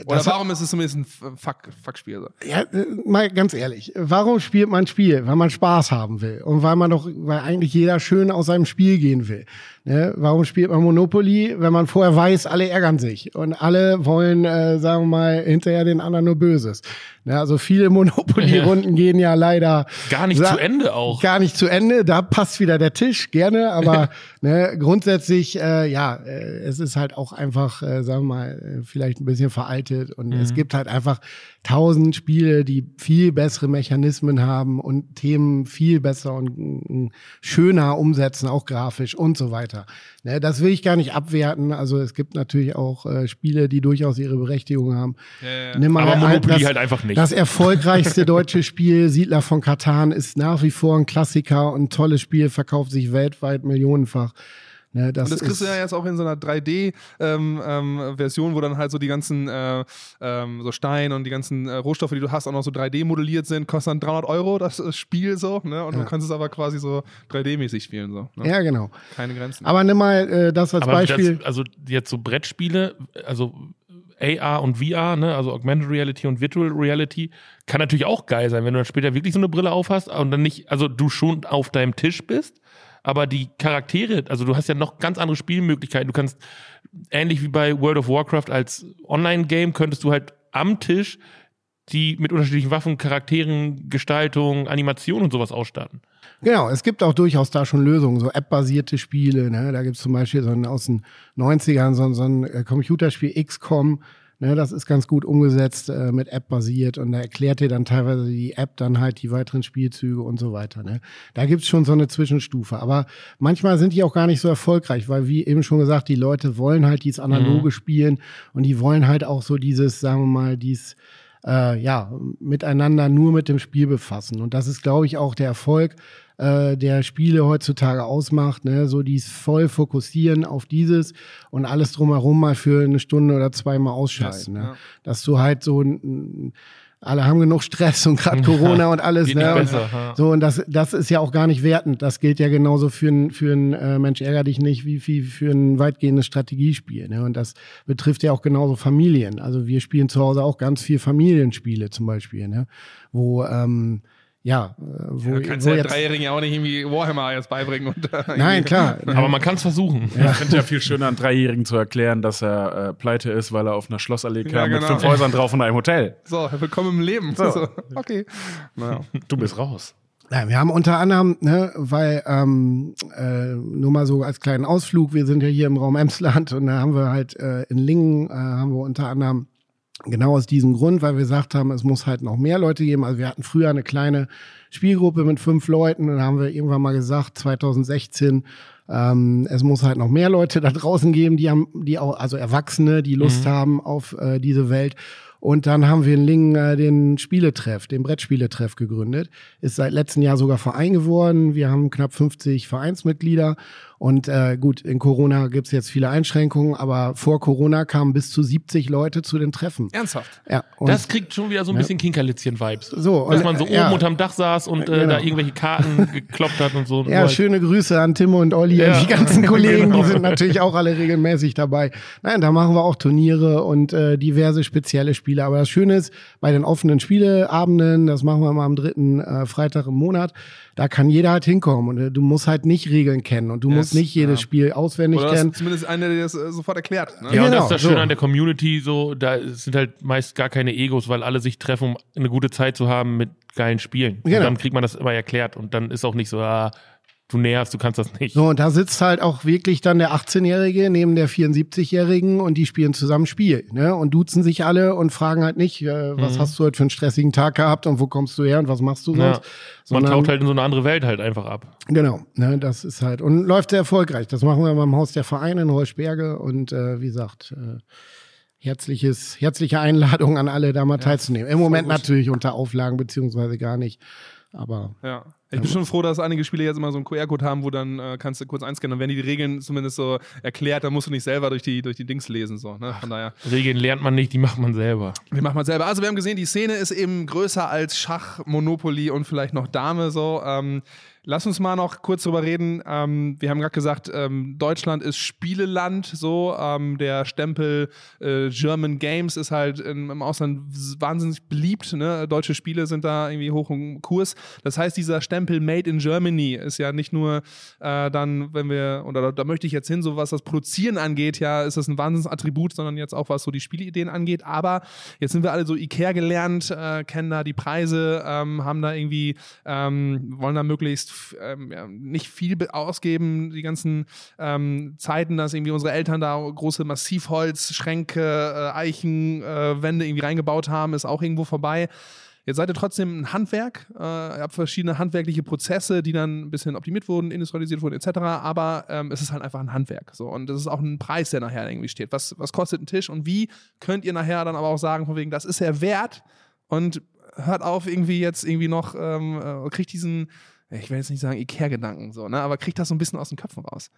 Oder Das- warum ist es zumindest ein Fuck, Fuck-Spiel? So? Ja, äh, mal ganz ehrlich, warum spielt man ein Spiel? Weil man Spaß haben will und weil man doch, weil eigentlich jeder schön aus seinem Spiel gehen will. Ne? Warum spielt man Monopoly, wenn man vorher weiß, alle ärgern sich und alle wollen, äh, sagen wir mal, hinterher den anderen nur Böses. Ne? Also viele (laughs) Monopoly-Runden (laughs) gehen ja leider gar nicht zu Ende auch. Gar nicht zu Ende, da passt wieder der Tisch, gerne, aber (laughs) ne, grundsätzlich, äh, ja, äh, es ist halt auch einfach, äh, sagen wir mal, äh, vielleicht ein bisschen veraltet und Mhm. es gibt halt einfach tausend Spiele, die viel bessere Mechanismen haben und Themen viel besser und schöner umsetzen, auch grafisch und so weiter. Ne, das will ich gar nicht abwerten, also es gibt natürlich auch äh, Spiele, die durchaus ihre Berechtigung haben. Nimm mal Aber ein- Monopoly das- halt einfach nicht. Das erfolgreichste (laughs) deutsche Spiel, Siedler von Katan, ist nach wie vor ein Klassiker und ein tolles Spiel, verkauft sich weltweit millionenfach. Ne, das Und das kriegst ist, du ja jetzt auch in so einer 3D-Version, wo dann halt so die ganzen äh, ähm, so Stein und die ganzen äh, Rohstoffe, die du hast, auch noch so 3D modelliert sind, kostet dann 300 Euro das äh, Spiel so, ne? Und du kannst es aber quasi so 3D-mäßig spielen so. Ne? ja, genau. Keine Grenzen. Aber nimm mal äh, das als Aber Beispiel. Das, also jetzt so Brettspiele, also AR und VR, ne, also Augmented Reality und Virtual Reality, kann natürlich auch geil sein, wenn du dann später wirklich so eine Brille aufhast und dann nicht, also du schon auf deinem Tisch bist, aber die Charaktere, also du hast ja noch ganz andere Spielmöglichkeiten. Du kannst, ähnlich wie bei World of Warcraft als Online-Game, könntest du halt am Tisch die mit unterschiedlichen Waffen, Charakteren, Gestaltung, Animation und sowas ausstatten. Genau, es gibt auch durchaus da schon Lösungen, so App-basierte Spiele. Ne? Da gibt's zum Beispiel so ein, aus den 90ern so, ein- so ein äh, Computerspiel XCOM. Ne? Das ist ganz gut umgesetzt, äh, mit App basiert und da erklärt dir dann teilweise die App dann halt die weiteren Spielzüge und so weiter. Ne? Da gibt's schon so eine Zwischenstufe. Aber manchmal sind die auch gar nicht so erfolgreich, weil wie eben schon gesagt, die Leute wollen halt dieses analoge spielen und die wollen halt auch so dieses, sagen wir mal, dieses äh, ja, miteinander nur mit dem Spiel befassen. Und das ist, glaube ich, auch der Erfolg, äh, der Spiele heutzutage ausmacht. Ne? So dies voll fokussieren auf dieses und alles drumherum mal für eine Stunde oder zwei mal ausschalten. ne? ja. Dass du halt so ein, alle haben genug Stress und gerade (laughs) Corona und alles. Ne? Und- ja. so, und das, das ist ja auch gar nicht wertend. Das gilt ja genauso für ein, für ein äh, Mensch ärger dich nicht, wie, wie für ein weitgehendes Strategiespiel. Ne? Und das betrifft ja auch genauso Familien. Also wir spielen zu Hause auch ganz viel Familienspiele zum Beispiel, ne? wo ähm, ja, äh, wo, du kannst wo ja Dreijährigen ja auch nicht irgendwie Warhammer jetzt beibringen. Und, äh, Nein, klar. (laughs) Aber man kann es versuchen. Ich finde ja viel schöner, einem Dreijährigen zu erklären, dass er äh, pleite ist, weil er auf einer Schlossallee kam Ja, mit genau. fünf Häusern drauf und einem Hotel. So, willkommen im Leben. So. Okay. Naja. Du bist raus. Ja, wir haben unter anderem, ne, weil ähm, äh, nur mal so als kleinen Ausflug, wir sind ja hier im Raum Emsland und da haben wir halt äh, in Lingen, äh, haben wir unter anderem genau aus diesem Grund, weil wir gesagt haben, es muss halt noch mehr Leute geben. Also wir hatten früher eine kleine Spielgruppe mit fünf Leuten und da haben wir irgendwann mal gesagt, 2016, ähm, es muss halt noch mehr Leute (laughs) da draußen geben, die haben, die auch, also Erwachsene, die Lust haben auf äh, diese Welt. Und dann haben wir in Lingen äh, den Spieletreff, den Brettspieletreff gegründet. Ist seit letztem Jahr sogar Verein geworden. Wir haben knapp 50 Vereinsmitglieder. Und äh, gut, in Corona gibt's jetzt viele Einschränkungen, aber vor Corona kamen bis zu 70 Leute zu den Treffen. Ernsthaft. Ja, und Das kriegt schon wieder so ein bisschen Kinkerlitzchen-Vibes. So, Dass und, man so ja. oben unterm Dach saß und äh, Genau. da irgendwelche Karten (laughs) gekloppt hat und so. Ja, Nur schöne Grüße an Timo und Olli Ja. und die ganzen Kollegen, Genau. die sind natürlich auch alle regelmäßig dabei. Nein, da machen wir auch Turniere und äh, diverse spezielle Spiele. Spiele. Aber das Schöne ist, bei den offenen Spieleabenden, das machen wir mal am dritten äh, Freitag im Monat, da kann jeder halt hinkommen und äh, du musst halt nicht Regeln kennen und du Yes, musst nicht jedes ja. Spiel auswendig Oder kennen. zumindest einer, der das äh, sofort erklärt. Ne? Ja, und Genau, das ist das so. Schöne an der Community, so, da sind halt meist gar keine Egos, weil alle sich treffen, um eine gute Zeit zu haben mit geilen Spielen. Genau. Und dann kriegt man das immer erklärt und dann ist auch nicht so, ah, du nervst, du kannst das nicht. So, und da sitzt halt auch wirklich dann der 18-Jährige neben der 74-Jährigen und die spielen zusammen Spiel, ne? Und duzen sich alle und fragen halt nicht, äh, was Mhm. hast du heute für einen stressigen Tag gehabt und wo kommst du her und was machst du Ja. sonst? Man Sondern- taucht halt in so eine andere Welt halt einfach ab. Genau, ne, das ist halt und läuft sehr erfolgreich. Das machen wir beim Haus der Vereine in Holzberge und äh, wie gesagt, äh, herzliches, herzliche Einladung an alle, da mal teilzunehmen. Im Moment natürlich unter Auflagen beziehungsweise gar nicht, aber Ja. Ich bin schon froh, dass einige Spiele jetzt immer so einen QR-Code haben, wo dann äh, kannst du kurz einscannen und werden die Regeln zumindest so erklärt, dann musst du nicht selber durch die, durch die Dings lesen. So, ne? Von daher, Regeln lernt man nicht, die macht man selber. wie macht man selber? Also wir haben gesehen, die Szene ist eben größer als Schach, Monopoly und vielleicht noch Dame. So. Ähm, lass uns mal noch kurz drüber reden. Ähm, wir haben gerade gesagt, ähm, Deutschland ist Spieleland. So, ähm, der Stempel äh, German Games ist halt in, im Ausland wahnsinnig beliebt. Ne? Deutsche Spiele sind da irgendwie hoch im Kurs. Das heißt, dieser Stempel Made in Germany ist ja nicht nur äh, dann, wenn wir, oder da, da möchte ich jetzt hin, so was das Produzieren angeht, ja, ist das ein Wahnsinnsattribut, sondern jetzt auch was so die Spieleideen angeht. Aber jetzt sind wir alle so Ikea gelernt, äh, kennen da die Preise, ähm, haben da irgendwie, ähm, wollen da möglichst ähm, ja, nicht viel be- ausgeben, die ganzen ähm, Zeiten, dass irgendwie unsere Eltern da große Massivholzschränke, äh, Eichen, äh, irgendwie reingebaut haben, ist auch irgendwo vorbei. Jetzt seid ihr trotzdem ein Handwerk, äh, ihr habt verschiedene handwerkliche Prozesse, die dann ein bisschen optimiert wurden, industrialisiert wurden, etc. Aber ähm, es ist halt einfach ein Handwerk. So. Und das ist auch ein Preis, der nachher irgendwie steht. Was, was kostet ein Tisch und wie könnt ihr nachher dann aber auch sagen, von wegen, das ist er wert und hört auf, irgendwie jetzt irgendwie noch, ähm, äh, kriegt diesen, ich will jetzt nicht sagen Ikea-Gedanken, so, ne? aber kriegt das so ein bisschen aus den Köpfen raus.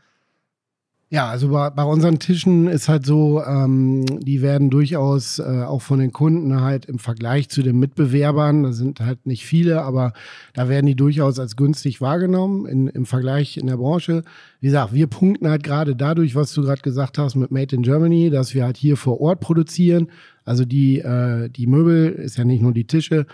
Ja, also bei, bei unseren Tischen ist halt so, ähm, die werden durchaus äh, auch von den Kunden halt im Vergleich zu den Mitbewerbern, das sind halt nicht viele, aber da werden die durchaus als günstig wahrgenommen in, im Vergleich in der Branche. Wie gesagt, wir punkten halt gerade dadurch, was du gerade gesagt hast mit Made in Germany, dass wir halt hier vor Ort produzieren. Also die, äh, die Möbel ist ja nicht nur die Tische,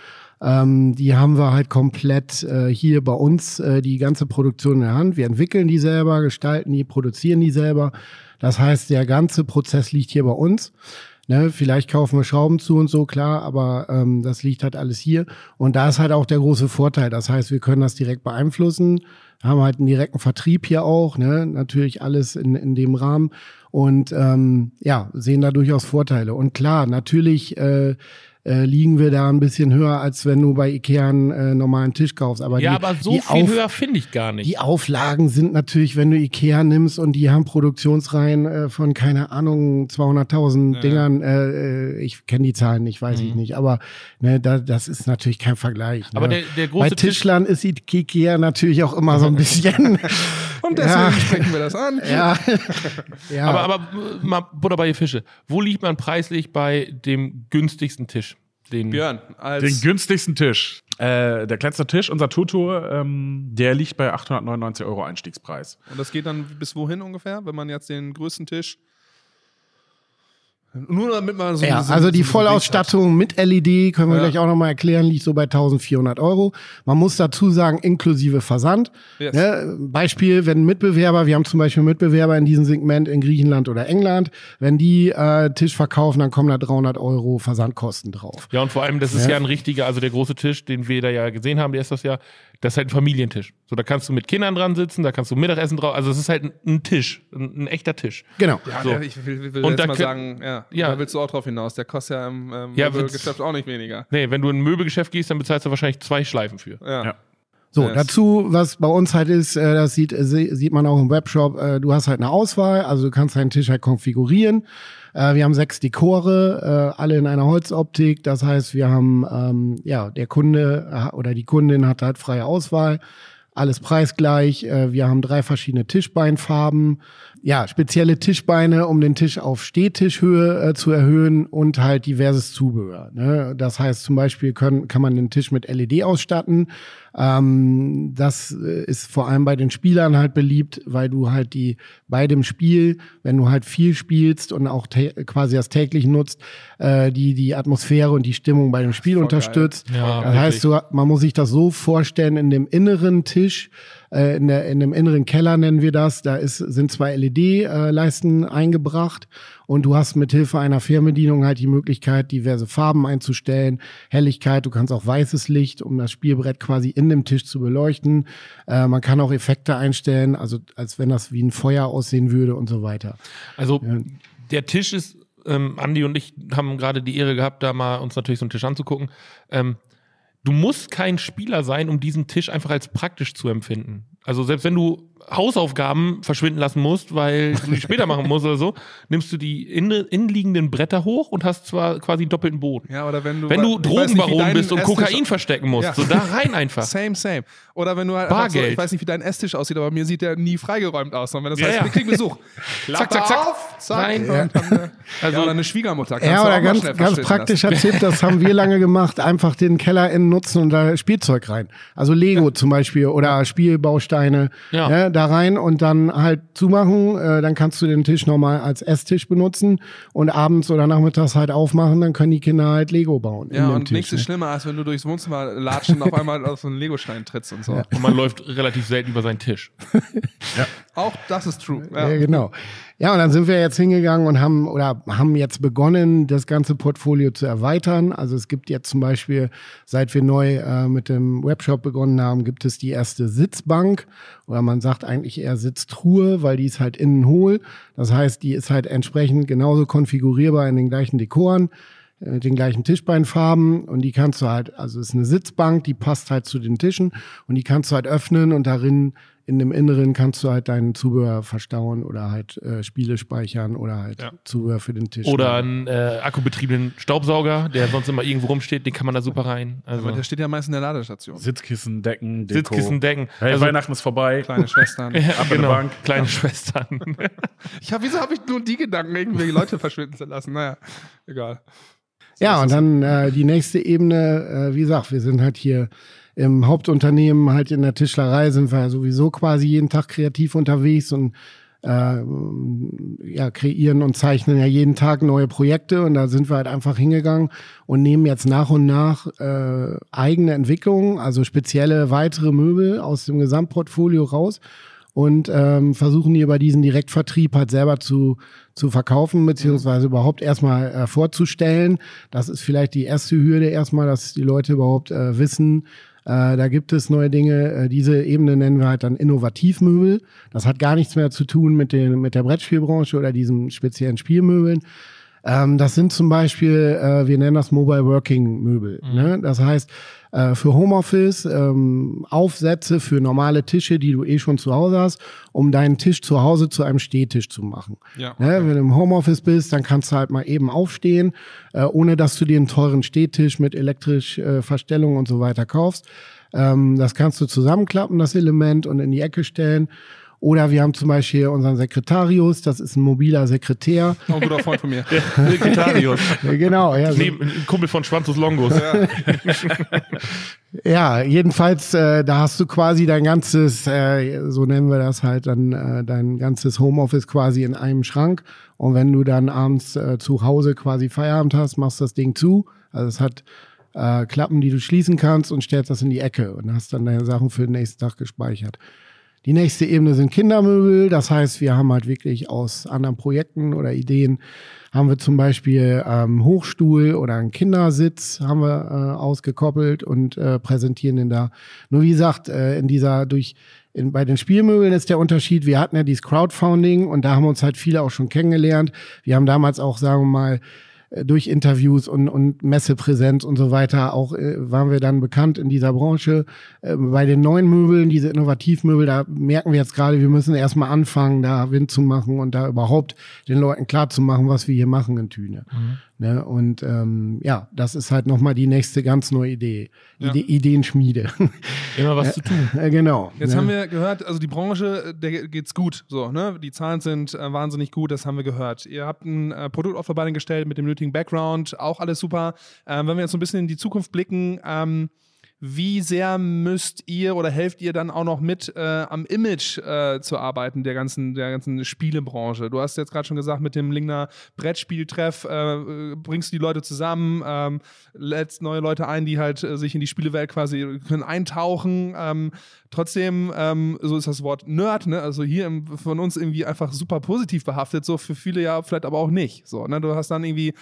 ähm, die haben wir halt komplett äh, hier bei uns äh, die ganze Produktion in der Hand. Wir entwickeln die selber, gestalten die, produzieren die selber. Das heißt, der ganze Prozess liegt hier bei uns. Ne, vielleicht kaufen wir Schrauben zu und so, klar, aber ähm, das liegt halt alles hier. Und da ist halt auch der große Vorteil. Das heißt, wir können das direkt beeinflussen, haben halt einen direkten Vertrieb hier auch, ne? natürlich alles in, in dem Rahmen und ähm, ja, sehen da durchaus Vorteile. Und klar, natürlich äh, äh, liegen wir da ein bisschen höher, als wenn du bei Ikea einen äh, normalen Tisch kaufst. Aber ja, die, aber so viel Auf- höher finde ich gar nicht. die Auflagen sind natürlich, wenn du Ikea nimmst und die haben Produktionsreihen äh, von, keine Ahnung, 200.000 Dingern. Äh, äh, ich kenne die Zahlen nicht, weiß ich nicht. Aber ne, da, das ist natürlich kein Vergleich. Ne? Aber der- der große Bei Tischlern ist Ikea natürlich auch immer so ein bisschen. (laughs) (laughs) Und deswegen Ja. sprechen wir das an. (laughs) ja. ja. Aber, aber äh, mal Butter bei die Fische. Wo liegt man preislich bei dem günstigsten Tisch? Den Björn, Den günstigsten Tisch. Äh, der kleinste Tisch, unser Tutu, ähm, der liegt bei 899 Euro Einstiegspreis. Und das geht dann bis wohin ungefähr, wenn man jetzt den größten Tisch. Nur damit man so Ja, so- also die so- Vollausstattung mit LED, können wir Ja. gleich auch nochmal erklären, liegt so bei 1400 Euro. Man muss dazu sagen, inklusive Versand. Yes. Ne, Beispiel, wenn Mitbewerber, wir haben zum Beispiel Mitbewerber in diesem Segment in Griechenland oder England, wenn die äh, Tisch verkaufen, dann kommen da 300 Euro Versandkosten drauf. Ja, und vor allem, das ist Ja. ja. ein richtiger, also der große Tisch, den wir da ja gesehen haben, der ist das ja, das ist halt ein Familientisch. So, da kannst du mit Kindern dran sitzen, da kannst du Mittagessen drauf, also es ist halt ein, ein Tisch, ein, ein echter Tisch. Genau. Ja, So. ich will, will, will Und jetzt da mal sagen, ja, Ja. da willst du auch drauf hinaus. Der kostet ja im ähm, Ja, Geschäft auch nicht weniger. Nee, wenn du in ein Möbelgeschäft gehst, dann bezahlst du wahrscheinlich zwei Schleifen für. Ja. Ja. So, Yes. dazu, was bei uns halt ist, äh, das sieht, äh, sieht man auch im Webshop, äh, du hast halt eine Auswahl, also du kannst deinen Tisch halt konfigurieren. Wir haben sechs Dekore, alle in einer Holzoptik. Das heißt, wir haben, ähm, ja, der Kunde oder die Kundin hat halt freie Auswahl. Alles preisgleich. Wir haben drei verschiedene Tischbeinfarben. Ja, spezielle Tischbeine, um den Tisch auf Stehtischhöhe äh, zu erhöhen und halt diverses Zubehör. Ne? Das heißt, zum Beispiel können, kann man den Tisch mit LED ausstatten. Ähm, das äh, ist vor allem bei den Spielern halt beliebt, weil du halt die bei dem Spiel, wenn du halt viel spielst und auch quasi das täglich nutzt, äh, die die Atmosphäre und die Stimmung bei dem Spiel unterstützt. Ja, das heißt, du, man muss sich das so vorstellen, in dem inneren Tisch äh, in, der, in dem inneren Keller nennen wir das. Da ist, sind zwei LED-Leisten eingebracht und du hast mit Hilfe einer Fernbedienung halt die Möglichkeit, diverse Farben einzustellen, Helligkeit. Du kannst auch weißes Licht, um das Spielbrett quasi in dem Tisch zu beleuchten. Äh, man kann auch Effekte einstellen, also als wenn das wie ein Feuer aussehen würde und so weiter. Also ja. der Tisch ist ähm, Andi und ich haben gerade die Ehre gehabt, da mal uns natürlich so einen Tisch anzugucken. Ähm, du musst kein Spieler sein, um diesen Tisch einfach als praktisch zu empfinden. Also selbst wenn du Hausaufgaben verschwinden lassen musst, weil du die später machen musst oder so, nimmst du die innenliegenden Bretter hoch und hast zwar quasi einen doppelten Boden. Ja, oder wenn du, wenn du Drogenbaron bist und Kokain verstecken musst, ja. so da rein einfach. Same, same. Oder wenn du halt Bargeld. So, ich weiß nicht, wie dein Esstisch aussieht, aber mir sieht der nie freigeräumt aus. Und wenn das ja, heißt, ja. wir kriegen Besuch. (laughs) zack, zack, zack. Auf, zack. Rein. Ja. Dann, also, ja, oder eine Schwiegermutter. Ja, oder ganz, ganz praktischer lassen. Tipp, das haben wir lange gemacht, einfach den Keller innen nutzen und da Spielzeug rein. Also Lego zum Beispiel oder Spielbausteine. Ja. Da rein und dann halt zumachen. Äh, dann kannst du den Tisch nochmal als Esstisch benutzen und abends oder nachmittags halt aufmachen. Dann können die Kinder halt Lego bauen. Ja, und nichts ist ne? schlimmer, als wenn du durchs Wohnzimmer latschen und auf (laughs) einmal auf so einen Legostein trittst und so. Ja. Und man läuft relativ selten über seinen Tisch. ja. (laughs) Auch das ist true. Ja. ja, genau. Ja, und dann sind wir jetzt hingegangen und haben oder haben jetzt begonnen, das ganze Portfolio zu erweitern. Also es gibt jetzt zum Beispiel, seit wir neu äh, mit dem Webshop begonnen haben, gibt es die erste Sitzbank oder man sagt eigentlich eher Sitztruhe, weil die ist halt innen hohl. Das heißt, die ist halt entsprechend genauso konfigurierbar in den gleichen Dekoren äh, mit den gleichen Tischbeinfarben und die kannst du halt, also es ist eine Sitzbank, die passt halt zu den Tischen und die kannst du halt öffnen und darin in dem Inneren kannst du halt deinen Zubehör verstauen oder halt äh, Spiele speichern oder halt ja. Zubehör für den Tisch. Oder einen äh, akkubetriebenen Staubsauger, der sonst immer irgendwo rumsteht, den kann man da super rein. Also Aber der steht ja meist in der Ladestation. Sitzkissen, Decken, Deko. Sitzkissen, Decken. Hey, also, Weihnachten ist vorbei. Kleine Schwestern. (laughs) ja, Ab genau. Bank. Kleine ja. Schwestern. (laughs) ich hab, wieso habe ich nur die Gedanken, irgendwelche Leute verschwinden zu lassen? Naja, egal. So ja, und dann äh, die nächste Ebene, äh, wie gesagt, wir sind halt hier im Hauptunternehmen, halt in der Tischlerei, sind wir sowieso quasi jeden Tag kreativ unterwegs und äh, ja, kreieren und zeichnen ja jeden Tag neue Projekte und da sind wir halt einfach hingegangen und nehmen jetzt nach und nach äh, eigene Entwicklungen, also spezielle weitere Möbel aus dem Gesamtportfolio raus und ähm, versuchen die über diesen Direktvertrieb halt selber zu, zu verkaufen, beziehungsweise überhaupt erstmal äh, vorzustellen. Das ist vielleicht die erste Hürde erstmal, dass die Leute überhaupt äh, wissen, äh, da gibt es neue Dinge. Äh, diese Ebene nennen wir halt dann Innovativmöbel. Das hat gar nichts mehr zu tun mit, den, mit der Brettspielbranche oder diesen speziellen Spielmöbeln. Ähm, das sind zum Beispiel, äh, wir nennen das Mobile Working Möbel. Mhm. Ne? Das heißt, äh, für Homeoffice, ähm, Aufsätze für normale Tische, die du eh schon zu Hause hast, um deinen Tisch zu Hause zu einem Stehtisch zu machen. Ja, okay. ne? Wenn du im Homeoffice bist, dann kannst du halt mal eben aufstehen, äh, ohne dass du dir einen teuren Stehtisch mit elektrisch äh, Verstellung und so weiter kaufst. Ähm, das kannst du zusammenklappen, das Element, und in die Ecke stellen. Oder wir haben zum Beispiel unseren Sekretarius, das ist ein mobiler Sekretär. Auch ein guter Freund von mir. (laughs) Sekretarius. genau, ja. So. Neben, ein Kumpel von Schwanzus Longus. Ja, (laughs) ja jedenfalls, äh, da hast du quasi dein ganzes, äh, so nennen wir das halt, dann äh, dein ganzes Homeoffice quasi in einem Schrank. Und wenn du dann abends äh, zu Hause quasi Feierabend hast, machst das Ding zu. Also es hat äh, Klappen, die du schließen kannst und stellst das in die Ecke und hast dann deine Sachen für den nächsten Tag gespeichert. Die nächste Ebene sind Kindermöbel. Das heißt, wir haben halt wirklich aus anderen Projekten oder Ideen haben wir zum Beispiel ähm, Hochstuhl oder einen Kindersitz haben wir äh, ausgekoppelt und äh, präsentieren den da. Nur wie gesagt, äh, in dieser durch in, bei den Spielmöbeln ist der Unterschied, wir hatten ja dieses Crowdfunding und da haben uns halt viele auch schon kennengelernt. Wir haben damals auch, sagen wir mal, durch Interviews und, und Messepräsenz und so weiter auch äh, waren wir dann bekannt in dieser Branche. Äh, bei den neuen Möbeln, diese Innovativmöbel, da merken wir jetzt gerade, wir müssen erstmal anfangen, da Wind zu machen und da überhaupt den Leuten klar zu machen, was wir hier machen in Tüne. Mhm. Ne? Und ähm, ja, das ist halt nochmal die nächste ganz neue Idee. Ja. Ide Ideenschmiede. (laughs) Immer was zu tun. Äh, genau. Jetzt ne? haben wir gehört, also die Branche, der geht's gut. So, ne? Die Zahlen sind äh, wahnsinnig gut, das haben wir gehört. Ihr habt ein äh, Produkt auf der Beine gestellt mit dem nötigen Background, auch alles super. Ähm, wenn wir jetzt so ein bisschen in die Zukunft blicken, ähm, wie sehr müsst ihr oder helft ihr dann auch noch mit äh, am Image äh, zu arbeiten der ganzen, der ganzen Spielebranche? Du hast jetzt gerade schon gesagt, mit dem Lingner Brettspieltreff äh, bringst du die Leute zusammen, ähm, lädst neue Leute ein, die halt äh, sich in die Spielewelt quasi können eintauchen. Ähm, trotzdem, ähm, so ist das Wort Nerd, ne? also hier im, von uns irgendwie einfach super positiv behaftet, so für viele ja vielleicht aber auch nicht. So, ne? Du hast dann irgendwie,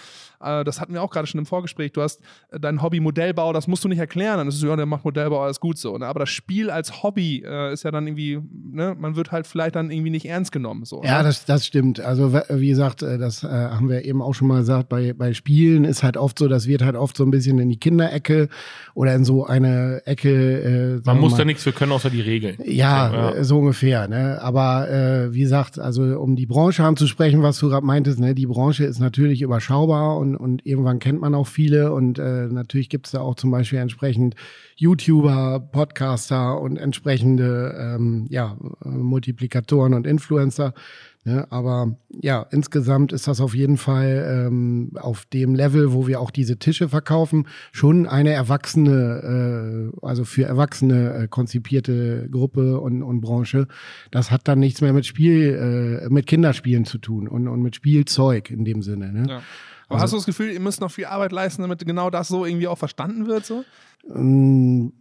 das hatten wir auch gerade schon im Vorgespräch, du hast äh, dein Hobby Modellbau, das musst du nicht erklären. Dann ist es, ja, der macht Modellbau, alles gut so. Ne? Aber das Spiel als Hobby äh, ist ja dann irgendwie, ne? man wird halt vielleicht dann irgendwie nicht ernst genommen. So, Ja, ne? das, das stimmt. Also wie gesagt, äh, das äh, haben wir eben auch schon mal gesagt, bei, bei Spielen ist halt oft so, das wird halt oft so ein bisschen in die Kinderecke oder in so eine Ecke. Äh, Man muss mal, da nichts für können, außer die Regeln. Ja, Ja. äh, so ungefähr. Ne? Aber äh, wie gesagt, also um die Branche anzusprechen, was du gerade meintest, ne, die Branche ist natürlich überschaubar und, und irgendwann kennt man auch viele und äh, natürlich gibt es da auch zum Beispiel entsprechend YouTuber, Podcaster und entsprechende ähm, ja, Multiplikatoren und Influencer. Ne? Aber ja, insgesamt ist das auf jeden Fall ähm, auf dem Level, wo wir auch diese Tische verkaufen, schon eine erwachsene, äh, also für Erwachsene äh, konzipierte Gruppe und, und Branche. Das hat dann nichts mehr mit Spiel, äh, mit Kinderspielen zu tun und, und mit Spielzeug in dem Sinne. Ne? Ja. Aber hast du das Gefühl, ihr müsst noch viel Arbeit leisten, damit genau das so irgendwie auch verstanden wird? So? Ähm,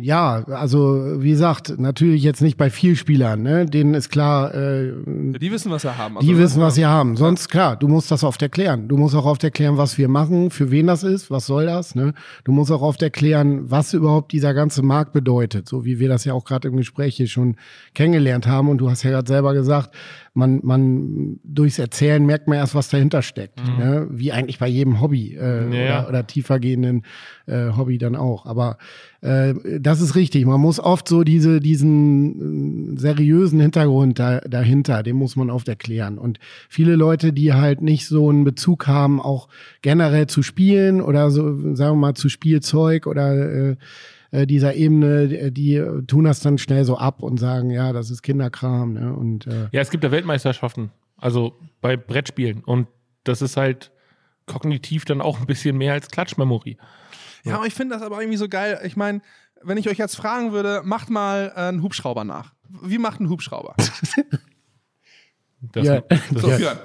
Ja, also wie gesagt, natürlich jetzt nicht bei Vielspielern, ne? Denen ist klar, äh, Die wissen, was sie haben. Die Also, wissen, was ja. sie haben. Sonst, klar, du musst das oft erklären. Du musst auch oft erklären, was wir machen, für wen das ist, was soll das. Ne? Du musst auch oft erklären, was überhaupt dieser ganze Markt bedeutet, so wie wir das ja auch gerade im Gespräch hier schon kennengelernt haben. Und du hast ja gerade selber gesagt, man, man durchs Erzählen merkt man erst, was dahinter steckt. Ne? Wie eigentlich bei jedem Hobby äh, Ja. oder, oder tiefergehenden äh, Hobby dann auch. Aber äh, das ist richtig. Man muss oft so diese, diesen äh, seriösen Hintergrund da, dahinter, den muss man oft erklären. Und viele Leute, die halt nicht so einen Bezug haben, auch generell zu spielen oder so, sagen wir mal, zu Spielzeug oder äh, äh, dieser Ebene, die, tun das dann schnell so ab und sagen, ja, das ist Kinderkram. Ne? Und äh, Ja, es gibt ja Weltmeisterschaften, also bei Brettspielen. Und das ist halt kognitiv dann auch ein bisschen mehr als Klatschmemory. Ja, aber ich finde das aber irgendwie so geil. Ich meine, wenn ich euch jetzt fragen würde, macht mal äh, einen Hubschrauber nach. Wie macht ein Hubschrauber? (laughs) Das, Ja. So, (laughs) Ja.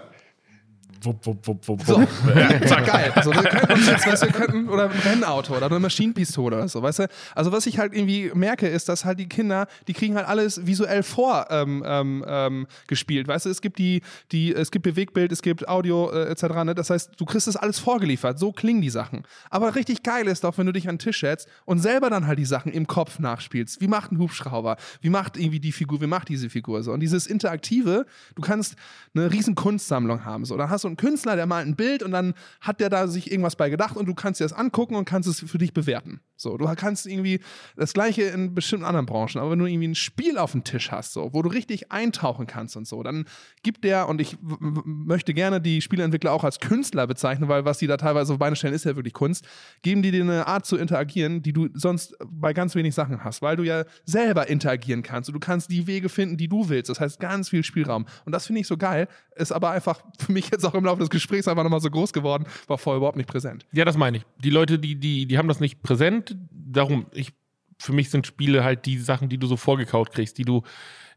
Wupp, wupp, wupp, wupp, So, ja, geil. Also, wir könnten uns jetzt, weißt wir könnten, oder ein Rennauto oder eine Maschinenpistole oder so, weißt du? Also, was ich halt irgendwie merke, ist, dass halt die Kinder, die kriegen halt alles visuell vor ähm, ähm, ähm, gespielt, weißt du? Es gibt die, die, es gibt Bewegbild, es gibt Audio äh, etc. Ne? Das heißt, du kriegst das alles vorgeliefert. So klingen die Sachen. Aber richtig geil ist doch, wenn du dich an den Tisch setzt und selber dann halt die Sachen im Kopf nachspielst. Wie macht ein Hubschrauber? Wie macht irgendwie die Figur? Wie macht diese Figur so? Und dieses Interaktive, du kannst eine riesen Kunstsammlung haben. So, dann hast du einen Künstler, der malt ein Bild und dann hat der da sich irgendwas bei gedacht und du kannst dir das angucken und kannst es für dich bewerten. So, du kannst irgendwie das Gleiche in bestimmten anderen Branchen, aber wenn du irgendwie ein Spiel auf dem Tisch hast, so, wo du richtig eintauchen kannst und so, dann gibt der, und ich möchte gerne die Spieleentwickler auch als Künstler bezeichnen, weil was die da teilweise auf Beine stellen, ist ja wirklich Kunst, geben die dir eine Art zu interagieren, die du sonst bei ganz wenig Sachen hast, weil du ja selber interagieren kannst und du kannst die Wege finden, die du willst. Das heißt, ganz viel Spielraum. Und das finde ich so geil, ist aber einfach (laughs) für mich jetzt auch im Laufe des Gesprächs einfach nochmal so groß geworden, war vorher überhaupt nicht präsent. Ja, das meine ich. Die Leute, die, die, die haben das nicht präsent. Darum, ich, für mich sind Spiele halt die Sachen, die du so vorgekaut kriegst, die du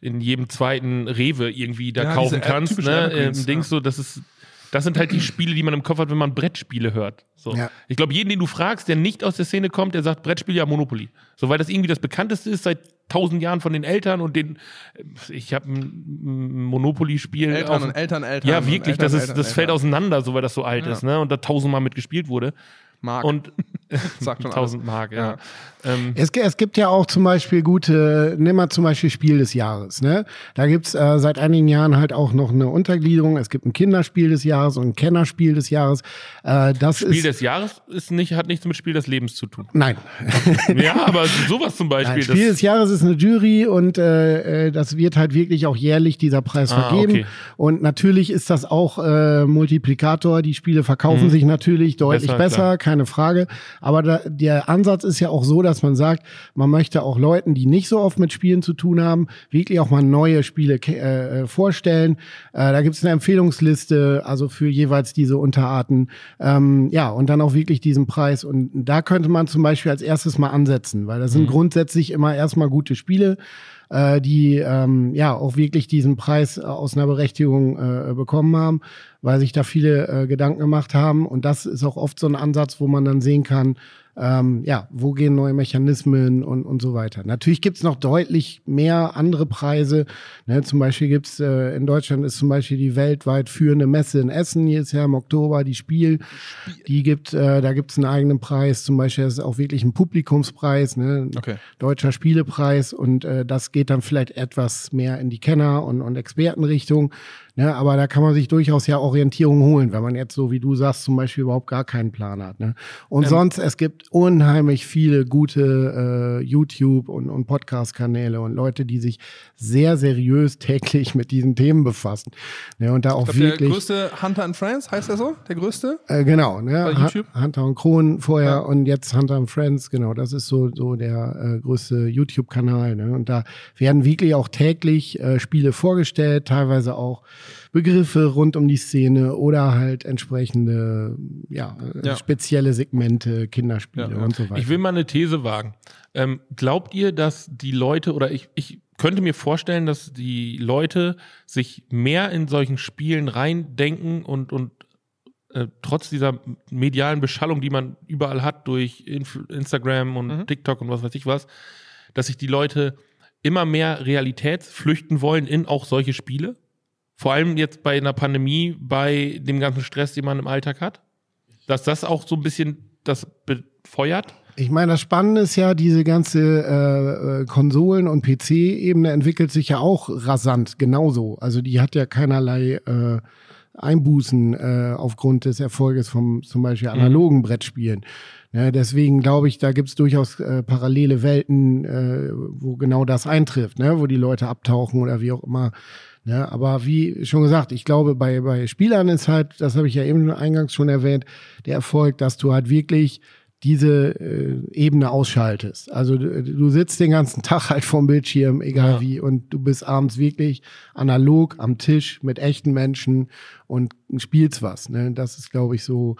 in jedem zweiten Rewe irgendwie da Ja, kaufen kannst. Ne? Ähm, Dings ja. so, das ist, das sind halt die (clears throat) Spiele, die man im Kopf hat, wenn man Brettspiele hört. So. Ja. Ich glaube, jeden, den du fragst, der nicht aus der Szene kommt, der sagt Brettspiel ja Monopoly. So, weil das irgendwie das bekannteste ist seit tausend Jahren von den Eltern und den, ich habe ein Monopoly-Spiel. Eltern auf- und Eltern, Eltern. ja, wirklich, Eltern, das, ist, Eltern, das fällt Eltern. auseinander, so weil das so alt ist, ne? Und da tausendmal mitgespielt wurde. Mark. Und (laughs) Sagt schon 1000 Mark, ja. Ja. Ähm, Es, es gibt ja auch zum Beispiel gute, nimm mal zum Beispiel Spiel des Jahres. Ne? Da gibt's äh, seit einigen Jahren halt auch noch eine Untergliederung. Es gibt ein Kinderspiel des Jahres und ein Kennerspiel des Jahres. Äh, das Spiel ist, des Jahres ist nicht, hat nichts mit Spiel des Lebens zu tun. Nein. (laughs) ja, aber sowas zum Beispiel. Nein, Spiel des Jahres ist eine Jury und äh, äh, das wird halt wirklich auch jährlich dieser Preis Ah, vergeben. okay. Und natürlich ist das auch äh, Multiplikator. Die Spiele verkaufen sich natürlich deutlich Besser, besser, keine Frage. Aber da, der Ansatz ist ja auch so, dass man sagt, man möchte auch Leuten, die nicht so oft mit Spielen zu tun haben, wirklich auch mal neue Spiele äh, äh, vorstellen. Äh, da gibt es eine Empfehlungsliste, also für jeweils diese Unterarten. Ähm, ja, und dann auch wirklich diesen Preis. Und da könnte man zum Beispiel als erstes mal ansetzen, weil das sind mhm. grundsätzlich immer erstmal gute Spiele äh, die ähm, ja auch wirklich diesen Preis äh, aus einer Berechtigung äh, bekommen haben, weil sich da viele äh, Gedanken gemacht haben. Und das ist auch oft so ein Ansatz, wo man dann sehen kann, ähm, ja, wo gehen neue Mechanismen und, und so weiter. Natürlich gibt's noch deutlich mehr andere Preise. Ne, zum Beispiel gibt's äh, in Deutschland ist zum Beispiel die weltweit führende Messe in Essen jedes Jahr im Oktober, die Spiel. Spiel. Die gibt, äh, da gibt's einen eigenen Preis. Zum Beispiel ist auch wirklich ein Publikumspreis, ne, okay. deutscher Spielepreis und äh, das geht dann vielleicht etwas mehr in die Kenner- und, und Expertenrichtung. Ne, aber da kann man sich durchaus ja Orientierung holen, wenn man jetzt so wie du sagst zum Beispiel überhaupt gar keinen Plan hat. Ne? Und ähm, sonst es gibt unheimlich viele gute äh, YouTube und, und Podcast-Kanäle und Leute, die sich sehr seriös täglich mit diesen Themen befassen. Ne? Und da auch glaub, wirklich. Der größte Hunter and Friends heißt er so? Der größte? Äh, genau. Ne? YouTube? Hunter und Kron vorher ja. und jetzt Hunter and Friends. Genau, das ist so so der äh, größte YouTube-Kanal. Ne? Und da werden wirklich auch täglich äh, Spiele vorgestellt, teilweise auch Begriffe rund um die Szene oder halt entsprechende, ja, ja. spezielle Segmente, Kinderspiele ja, ja. und so weiter. Ich will mal eine These wagen. Ähm, glaubt ihr, dass die Leute oder ich, ich könnte mir vorstellen, dass die Leute sich mehr in solchen Spielen reindenken und, und äh, trotz dieser medialen Beschallung, die man überall hat durch Inf Instagram und mhm. TikTok und was weiß ich was, dass sich die Leute immer mehr Realität flüchten wollen in auch solche Spiele? Vor allem jetzt bei einer Pandemie, bei dem ganzen Stress, den man im Alltag hat? Dass das auch so ein bisschen das befeuert? Ich meine, das Spannende ist ja, diese ganze äh, äh Konsolen- und PC-Ebene entwickelt sich ja auch rasant, genauso. Also die hat ja keinerlei äh, Einbußen äh, aufgrund des Erfolges vom zum Beispiel mhm. analogen mhm. Brettspielen. Ja, deswegen glaube ich, da gibt es durchaus äh, parallele Welten, äh, wo genau das eintrifft, ne? wo die Leute abtauchen oder wie auch immer ja, aber wie schon gesagt, ich glaube, bei, bei Spielern ist halt, das habe ich ja eben eingangs schon erwähnt, der Erfolg, dass du halt wirklich diese äh, Ebene ausschaltest. Also du, du, sitzt den ganzen Tag halt vorm Bildschirm, egal ja. wie, und du bist abends wirklich analog am Tisch mit echten Menschen und spielst was. Ne? Das ist, glaube ich, so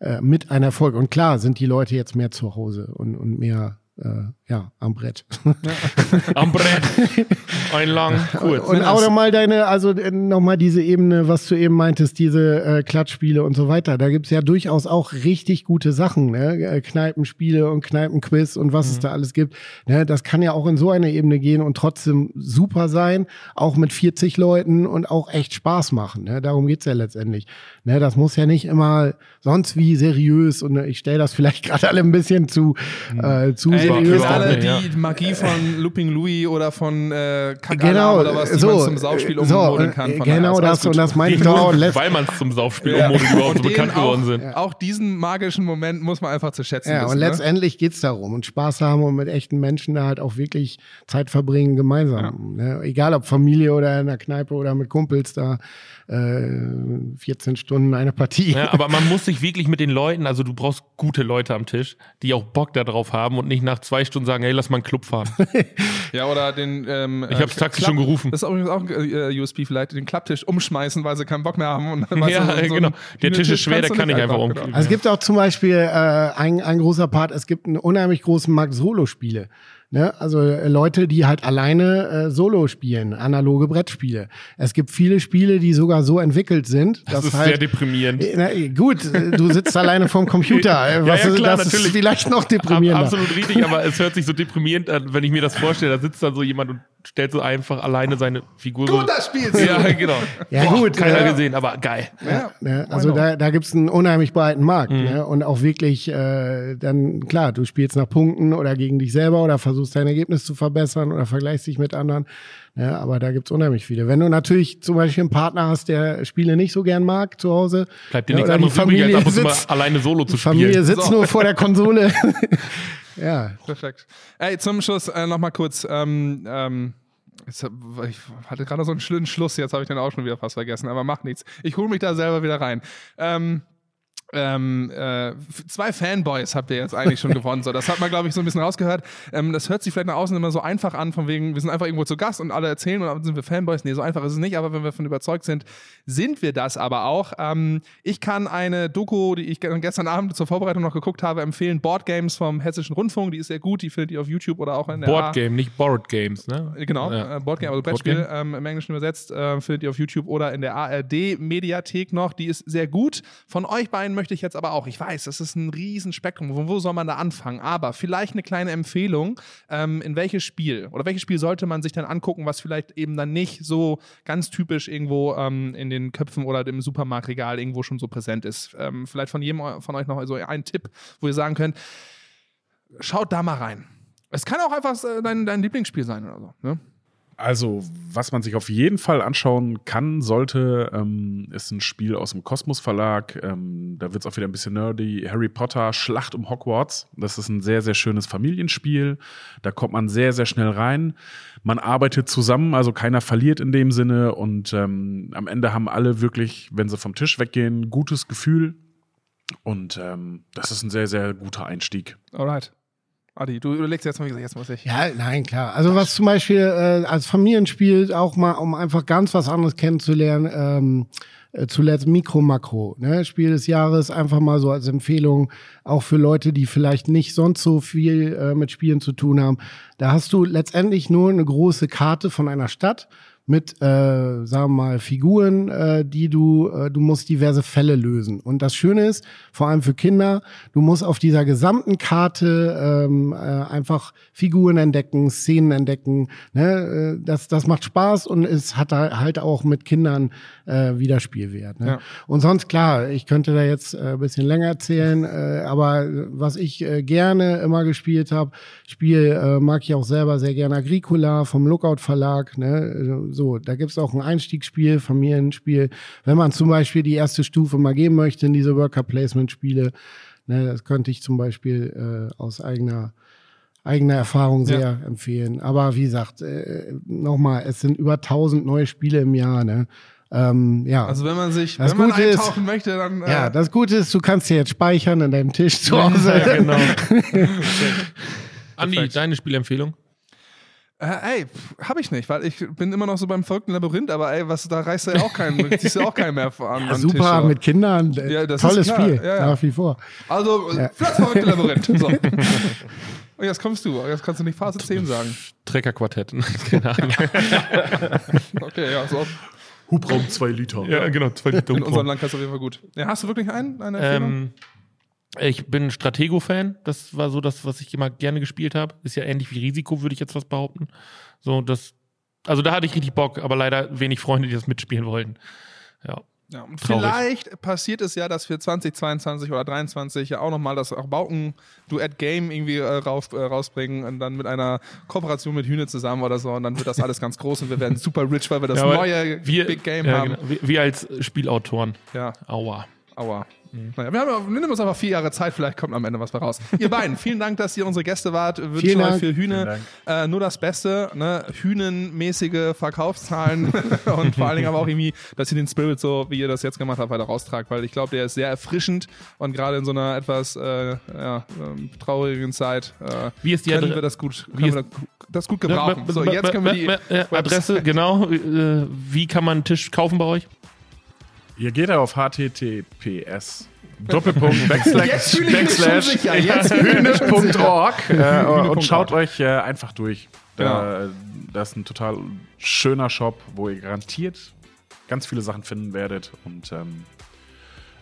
äh, mit ein Erfolg. Und klar sind die Leute jetzt mehr zu Hause und, und mehr äh, ja, am Brett. (laughs) Am Brett. Ein lang, kurz. Und auch nochmal deine, also äh, nochmal diese Ebene, was du eben meintest, diese äh, Klatschspiele und so weiter. Da gibt's ja durchaus auch richtig gute Sachen, ne? Äh, Kneipenspiele und Kneipenquiz und was mhm. es da alles gibt. Ne? Das kann ja auch in so eine Ebene gehen und trotzdem super sein, auch mit 40 Leuten und auch echt Spaß machen. Ne? Darum geht's ja letztendlich. Ne? Das muss ja nicht immer sonst wie seriös und ich stelle das vielleicht (laughs) gerade alle ein bisschen zu, mhm. äh, zu Ey, alle die ja. Magie von Looping Louis oder von äh, genau, oder was, die so, man zum Saufspiel ummodeln kann. Von genau das und das meine ich doch. Weil man es zum Saufspiel ja. ummodelt überhaupt so bekannt geworden sind. Auch diesen magischen Moment muss man einfach zu schätzen Ja, wissen, und ne? letztendlich geht's darum und Spaß haben und mit echten Menschen da halt auch wirklich Zeit verbringen gemeinsam. Ja. Ne? Egal ob Familie oder in der Kneipe oder mit Kumpels da äh, 14 Stunden eine Partie. Ja, aber man muss sich wirklich mit den Leuten, also du brauchst gute Leute am Tisch, die auch Bock darauf haben und nicht nach zwei Stunden sagen, hey, lass mal einen Club fahren. (laughs) ja, oder den. Ähm, ich hab's Taxi Klapp, schon gerufen. Das ist übrigens auch ein äh, USP vielleicht, den Klapptisch umschmeißen, weil sie keinen Bock mehr haben. Und dann ja, so, so genau. Der Tisch ist schwer, der kann ich einfach umkippen. Also es gibt auch zum Beispiel äh, ein, ein großer Part, es gibt einen unheimlich großen Markt Solo-Spiele. Ne? Also äh, Leute, die halt alleine äh, Solo spielen, analoge Brettspiele. Es gibt viele Spiele, die sogar so entwickelt sind. Das ist halt, sehr deprimierend. Äh, na, gut, äh, du sitzt (laughs) alleine vorm Computer. Äh, was ja, klar, das natürlich. ist vielleicht noch deprimierender. Absolut richtig, aber es hört sich so deprimierend an, wenn ich mir das vorstelle. Da sitzt dann so jemand und stellt so einfach alleine seine Figur. Du das spielst (laughs) du. Ja, genau. Ja, Boah, gut. Keiner ja. gesehen, aber geil. Ja, ja also da, da gibt's einen unheimlich breiten Markt. Mhm. Ja, und auch wirklich, äh, dann, klar, du spielst nach Punkten oder gegen dich selber oder versuchst dein Ergebnis zu verbessern oder vergleichst dich mit anderen. Ja, aber da gibt's unheimlich viele. Wenn du natürlich zum Beispiel einen Partner hast, der Spiele nicht so gern mag zu Hause, bleibt dir ja, nichts anderes Familie übrig, als sitzt, alleine Solo zu spielen. Familie sitzt so. nur vor der Konsole. (laughs) ja. Perfekt. Ey, zum Schluss äh, noch mal kurz. Ähm, ähm, Jetzt, ich hatte gerade so einen schönen Schluss, jetzt habe ich den auch schon wieder fast vergessen, aber macht nichts. Ich hole mich da selber wieder rein. Ähm, ähm, äh, zwei Fanboys habt ihr jetzt eigentlich schon gewonnen. So, das hat man, glaube ich, so ein bisschen rausgehört. Ähm, das hört sich vielleicht nach außen immer so einfach an, von wegen, wir sind einfach irgendwo zu Gast und alle erzählen und dann sind wir Fanboys. Nee, so einfach ist es nicht, aber wenn wir davon überzeugt sind, sind wir das aber auch. Ähm, ich kann eine Doku, die ich gestern Abend zur Vorbereitung noch geguckt habe, empfehlen. Board Games vom Hessischen Rundfunk, die ist sehr gut, die findet ihr auf YouTube oder auch in der Board Game, nicht Board Games, ne? Genau, Ja. äh, Boardgame, also Brettspiel ähm, im Englischen übersetzt, äh, findet ihr auf YouTube oder in der ARD-Mediathek noch. Die ist sehr gut. Von euch beiden möchte ich jetzt aber auch, ich weiß, das ist ein Riesenspektrum. Von wo soll man da anfangen? Aber vielleicht eine kleine Empfehlung, ähm, in welches Spiel oder welches Spiel sollte man sich dann angucken, was vielleicht eben dann nicht so ganz typisch irgendwo ähm, in den Köpfen oder im Supermarktregal irgendwo schon so präsent ist. Ähm, vielleicht von jedem von euch noch so ein Tipp, wo ihr sagen könnt, schaut da mal rein. Es kann auch einfach äh, dein, dein Lieblingsspiel sein oder so. Ne? Also, was man sich auf jeden Fall anschauen kann, sollte, ähm, ist ein Spiel aus dem Kosmos Verlag. Ähm, da wird es auch wieder ein bisschen nerdy. Harry Potter, Schlacht um Hogwarts. Das ist ein sehr, sehr schönes Familienspiel. Da kommt man sehr, sehr schnell rein. Man arbeitet zusammen, also keiner verliert in dem Sinne. Und ähm, am Ende haben alle wirklich, wenn sie vom Tisch weggehen, gutes Gefühl. Und ähm, das ist ein sehr, sehr guter Einstieg. Alright. Adi, du überlegst jetzt mal, jetzt muss ich. Ja, nein, klar. Also was zum Beispiel äh, als Familienspiel auch mal, um einfach ganz was anderes kennenzulernen, ähm, äh, zuletzt Mikro Makro, ne? Spiel des Jahres, einfach mal so als Empfehlung, auch für Leute, die vielleicht nicht sonst so viel äh, mit Spielen zu tun haben. Da hast du letztendlich nur eine große Karte von einer Stadt mit, äh, sagen wir mal, Figuren, äh, die du, äh, du musst diverse Fälle lösen. Und das Schöne ist, vor allem für Kinder, du musst auf dieser gesamten Karte ähm, äh, einfach Figuren entdecken, Szenen entdecken. Ne? Äh, Das, das macht Spaß und es hat da halt auch mit Kindern äh, Wiederspielwert. Ne? Ja. Und sonst, klar, ich könnte da jetzt äh, ein bisschen länger erzählen, äh, aber was ich äh, gerne immer gespielt habe, Spiel äh, mag ich auch selber sehr gerne Agricola vom Lookout Verlag. Ne? So, da gibt's auch ein Einstiegsspiel, Familienspiel. Wenn man zum Beispiel die erste Stufe mal geben möchte in diese Worker Placement Spiele, ne, das könnte ich zum Beispiel äh, aus eigener eigener Erfahrung sehr empfehlen. Aber wie gesagt, äh, nochmal, es sind über 1000 neue Spiele im Jahr. Ne? Ähm, ja. Also wenn man sich, Das wenn man Gute ist- eintauchen möchte, dann äh, ja, das Gute ist, du kannst dir jetzt speichern an deinem Tisch zu Hause. (laughs) Ja, genau. (laughs) Andi, deine Spielempfehlung? Äh, ey, pff, hab ich nicht, weil ich bin immer noch so beim verrückten Labyrinth, aber ey, was, da reißt ja auch keinen, (laughs) ziehst ja auch keinen mehr an, Tisch, Super, so. mit Kindern. äh, Ja, das Tolles. Spiel, Ja, ja. nach wie vor. Also, ja. das verrückte Labyrinth. (laughs) So. Und jetzt kommst du, jetzt kannst du nicht Phase 10 sagen. Treckerquartett. (laughs) Keine Ahnung. Okay, ja, so. Hubraum 2 Liter. ja, genau. Zwei Liter In unserem Land kannst du auf jeden Fall gut. Ja, hast du wirklich einen? Eine Empfehlung? Ähm, ich bin Stratego-Fan. Das war so das, was ich immer gerne gespielt habe. Ist ja ähnlich wie Risiko, würde ich jetzt was behaupten. So, das, also da hatte ich richtig Bock, aber leider wenig Freunde, die das mitspielen wollten. Ja. Ja, und Traurig. vielleicht passiert es ja, dass wir 2022 oder 2023 ja auch nochmal das auch Bauken-Duett-Game irgendwie äh, rauf, äh, rausbringen und dann mit einer Kooperation mit Hühne zusammen oder so und dann wird das alles ganz groß und wir werden super rich, weil wir das Ja, neue wir, Big Game ja, haben. Genau. Wir, wir als Spielautoren. Ja, Aua. aua. Naja, wir haben nehmen uns einfach vier Jahre Zeit, vielleicht kommt am Ende was raus. Ihr beiden, (laughs) vielen Dank, dass ihr unsere Gäste wart. Wir Wünschen euch für Hühne äh, nur das Beste, ne? Hühnenmäßige Verkaufszahlen (laughs) und vor allen Dingen aber auch irgendwie, dass ihr den Spirit so, wie ihr das jetzt gemacht habt, weiter raustragt, weil ich glaube, der ist sehr erfrischend und gerade in so einer etwas äh, ja, ähm, traurigen Zeit äh, Wie ist die können wir das gut, wie können wir das gut gebrauchen. So, jetzt können wir die Adresse, genau. Äh, Wie kann man einen Tisch kaufen bei euch? Ihr geht auf https Doppelpunkt (laughs) Backslash, Backslash. Hühne.org äh, und schaut euch äh, einfach durch. Da, Das ist ein total schöner Shop, wo ihr garantiert ganz viele Sachen finden werdet. Und ähm,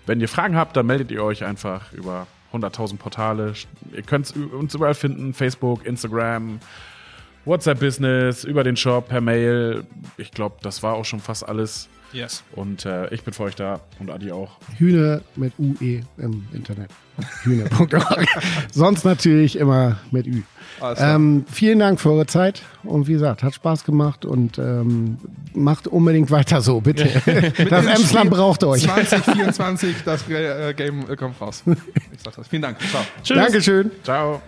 wenn ihr Fragen habt, dann meldet ihr euch einfach über 100.000 Portale. Ihr könnt uns überall finden: Facebook, Instagram, WhatsApp-Business, über den Shop, per Mail. Ich glaube, das war auch schon fast alles. Yes. Und äh, ich bin für euch da und Adi auch. Hühne mit UE im Internet. Hühne.org. (laughs) Sonst natürlich immer mit Ü. Ähm, vielen Dank für eure Zeit und wie gesagt, hat Spaß gemacht und ähm, macht unbedingt weiter so, bitte. (laughs) das Emsland braucht euch. 2024, das äh, Game äh, kommt raus. Ich sag das. Vielen Dank. Ciao. Tschüss. Dankeschön. Ciao.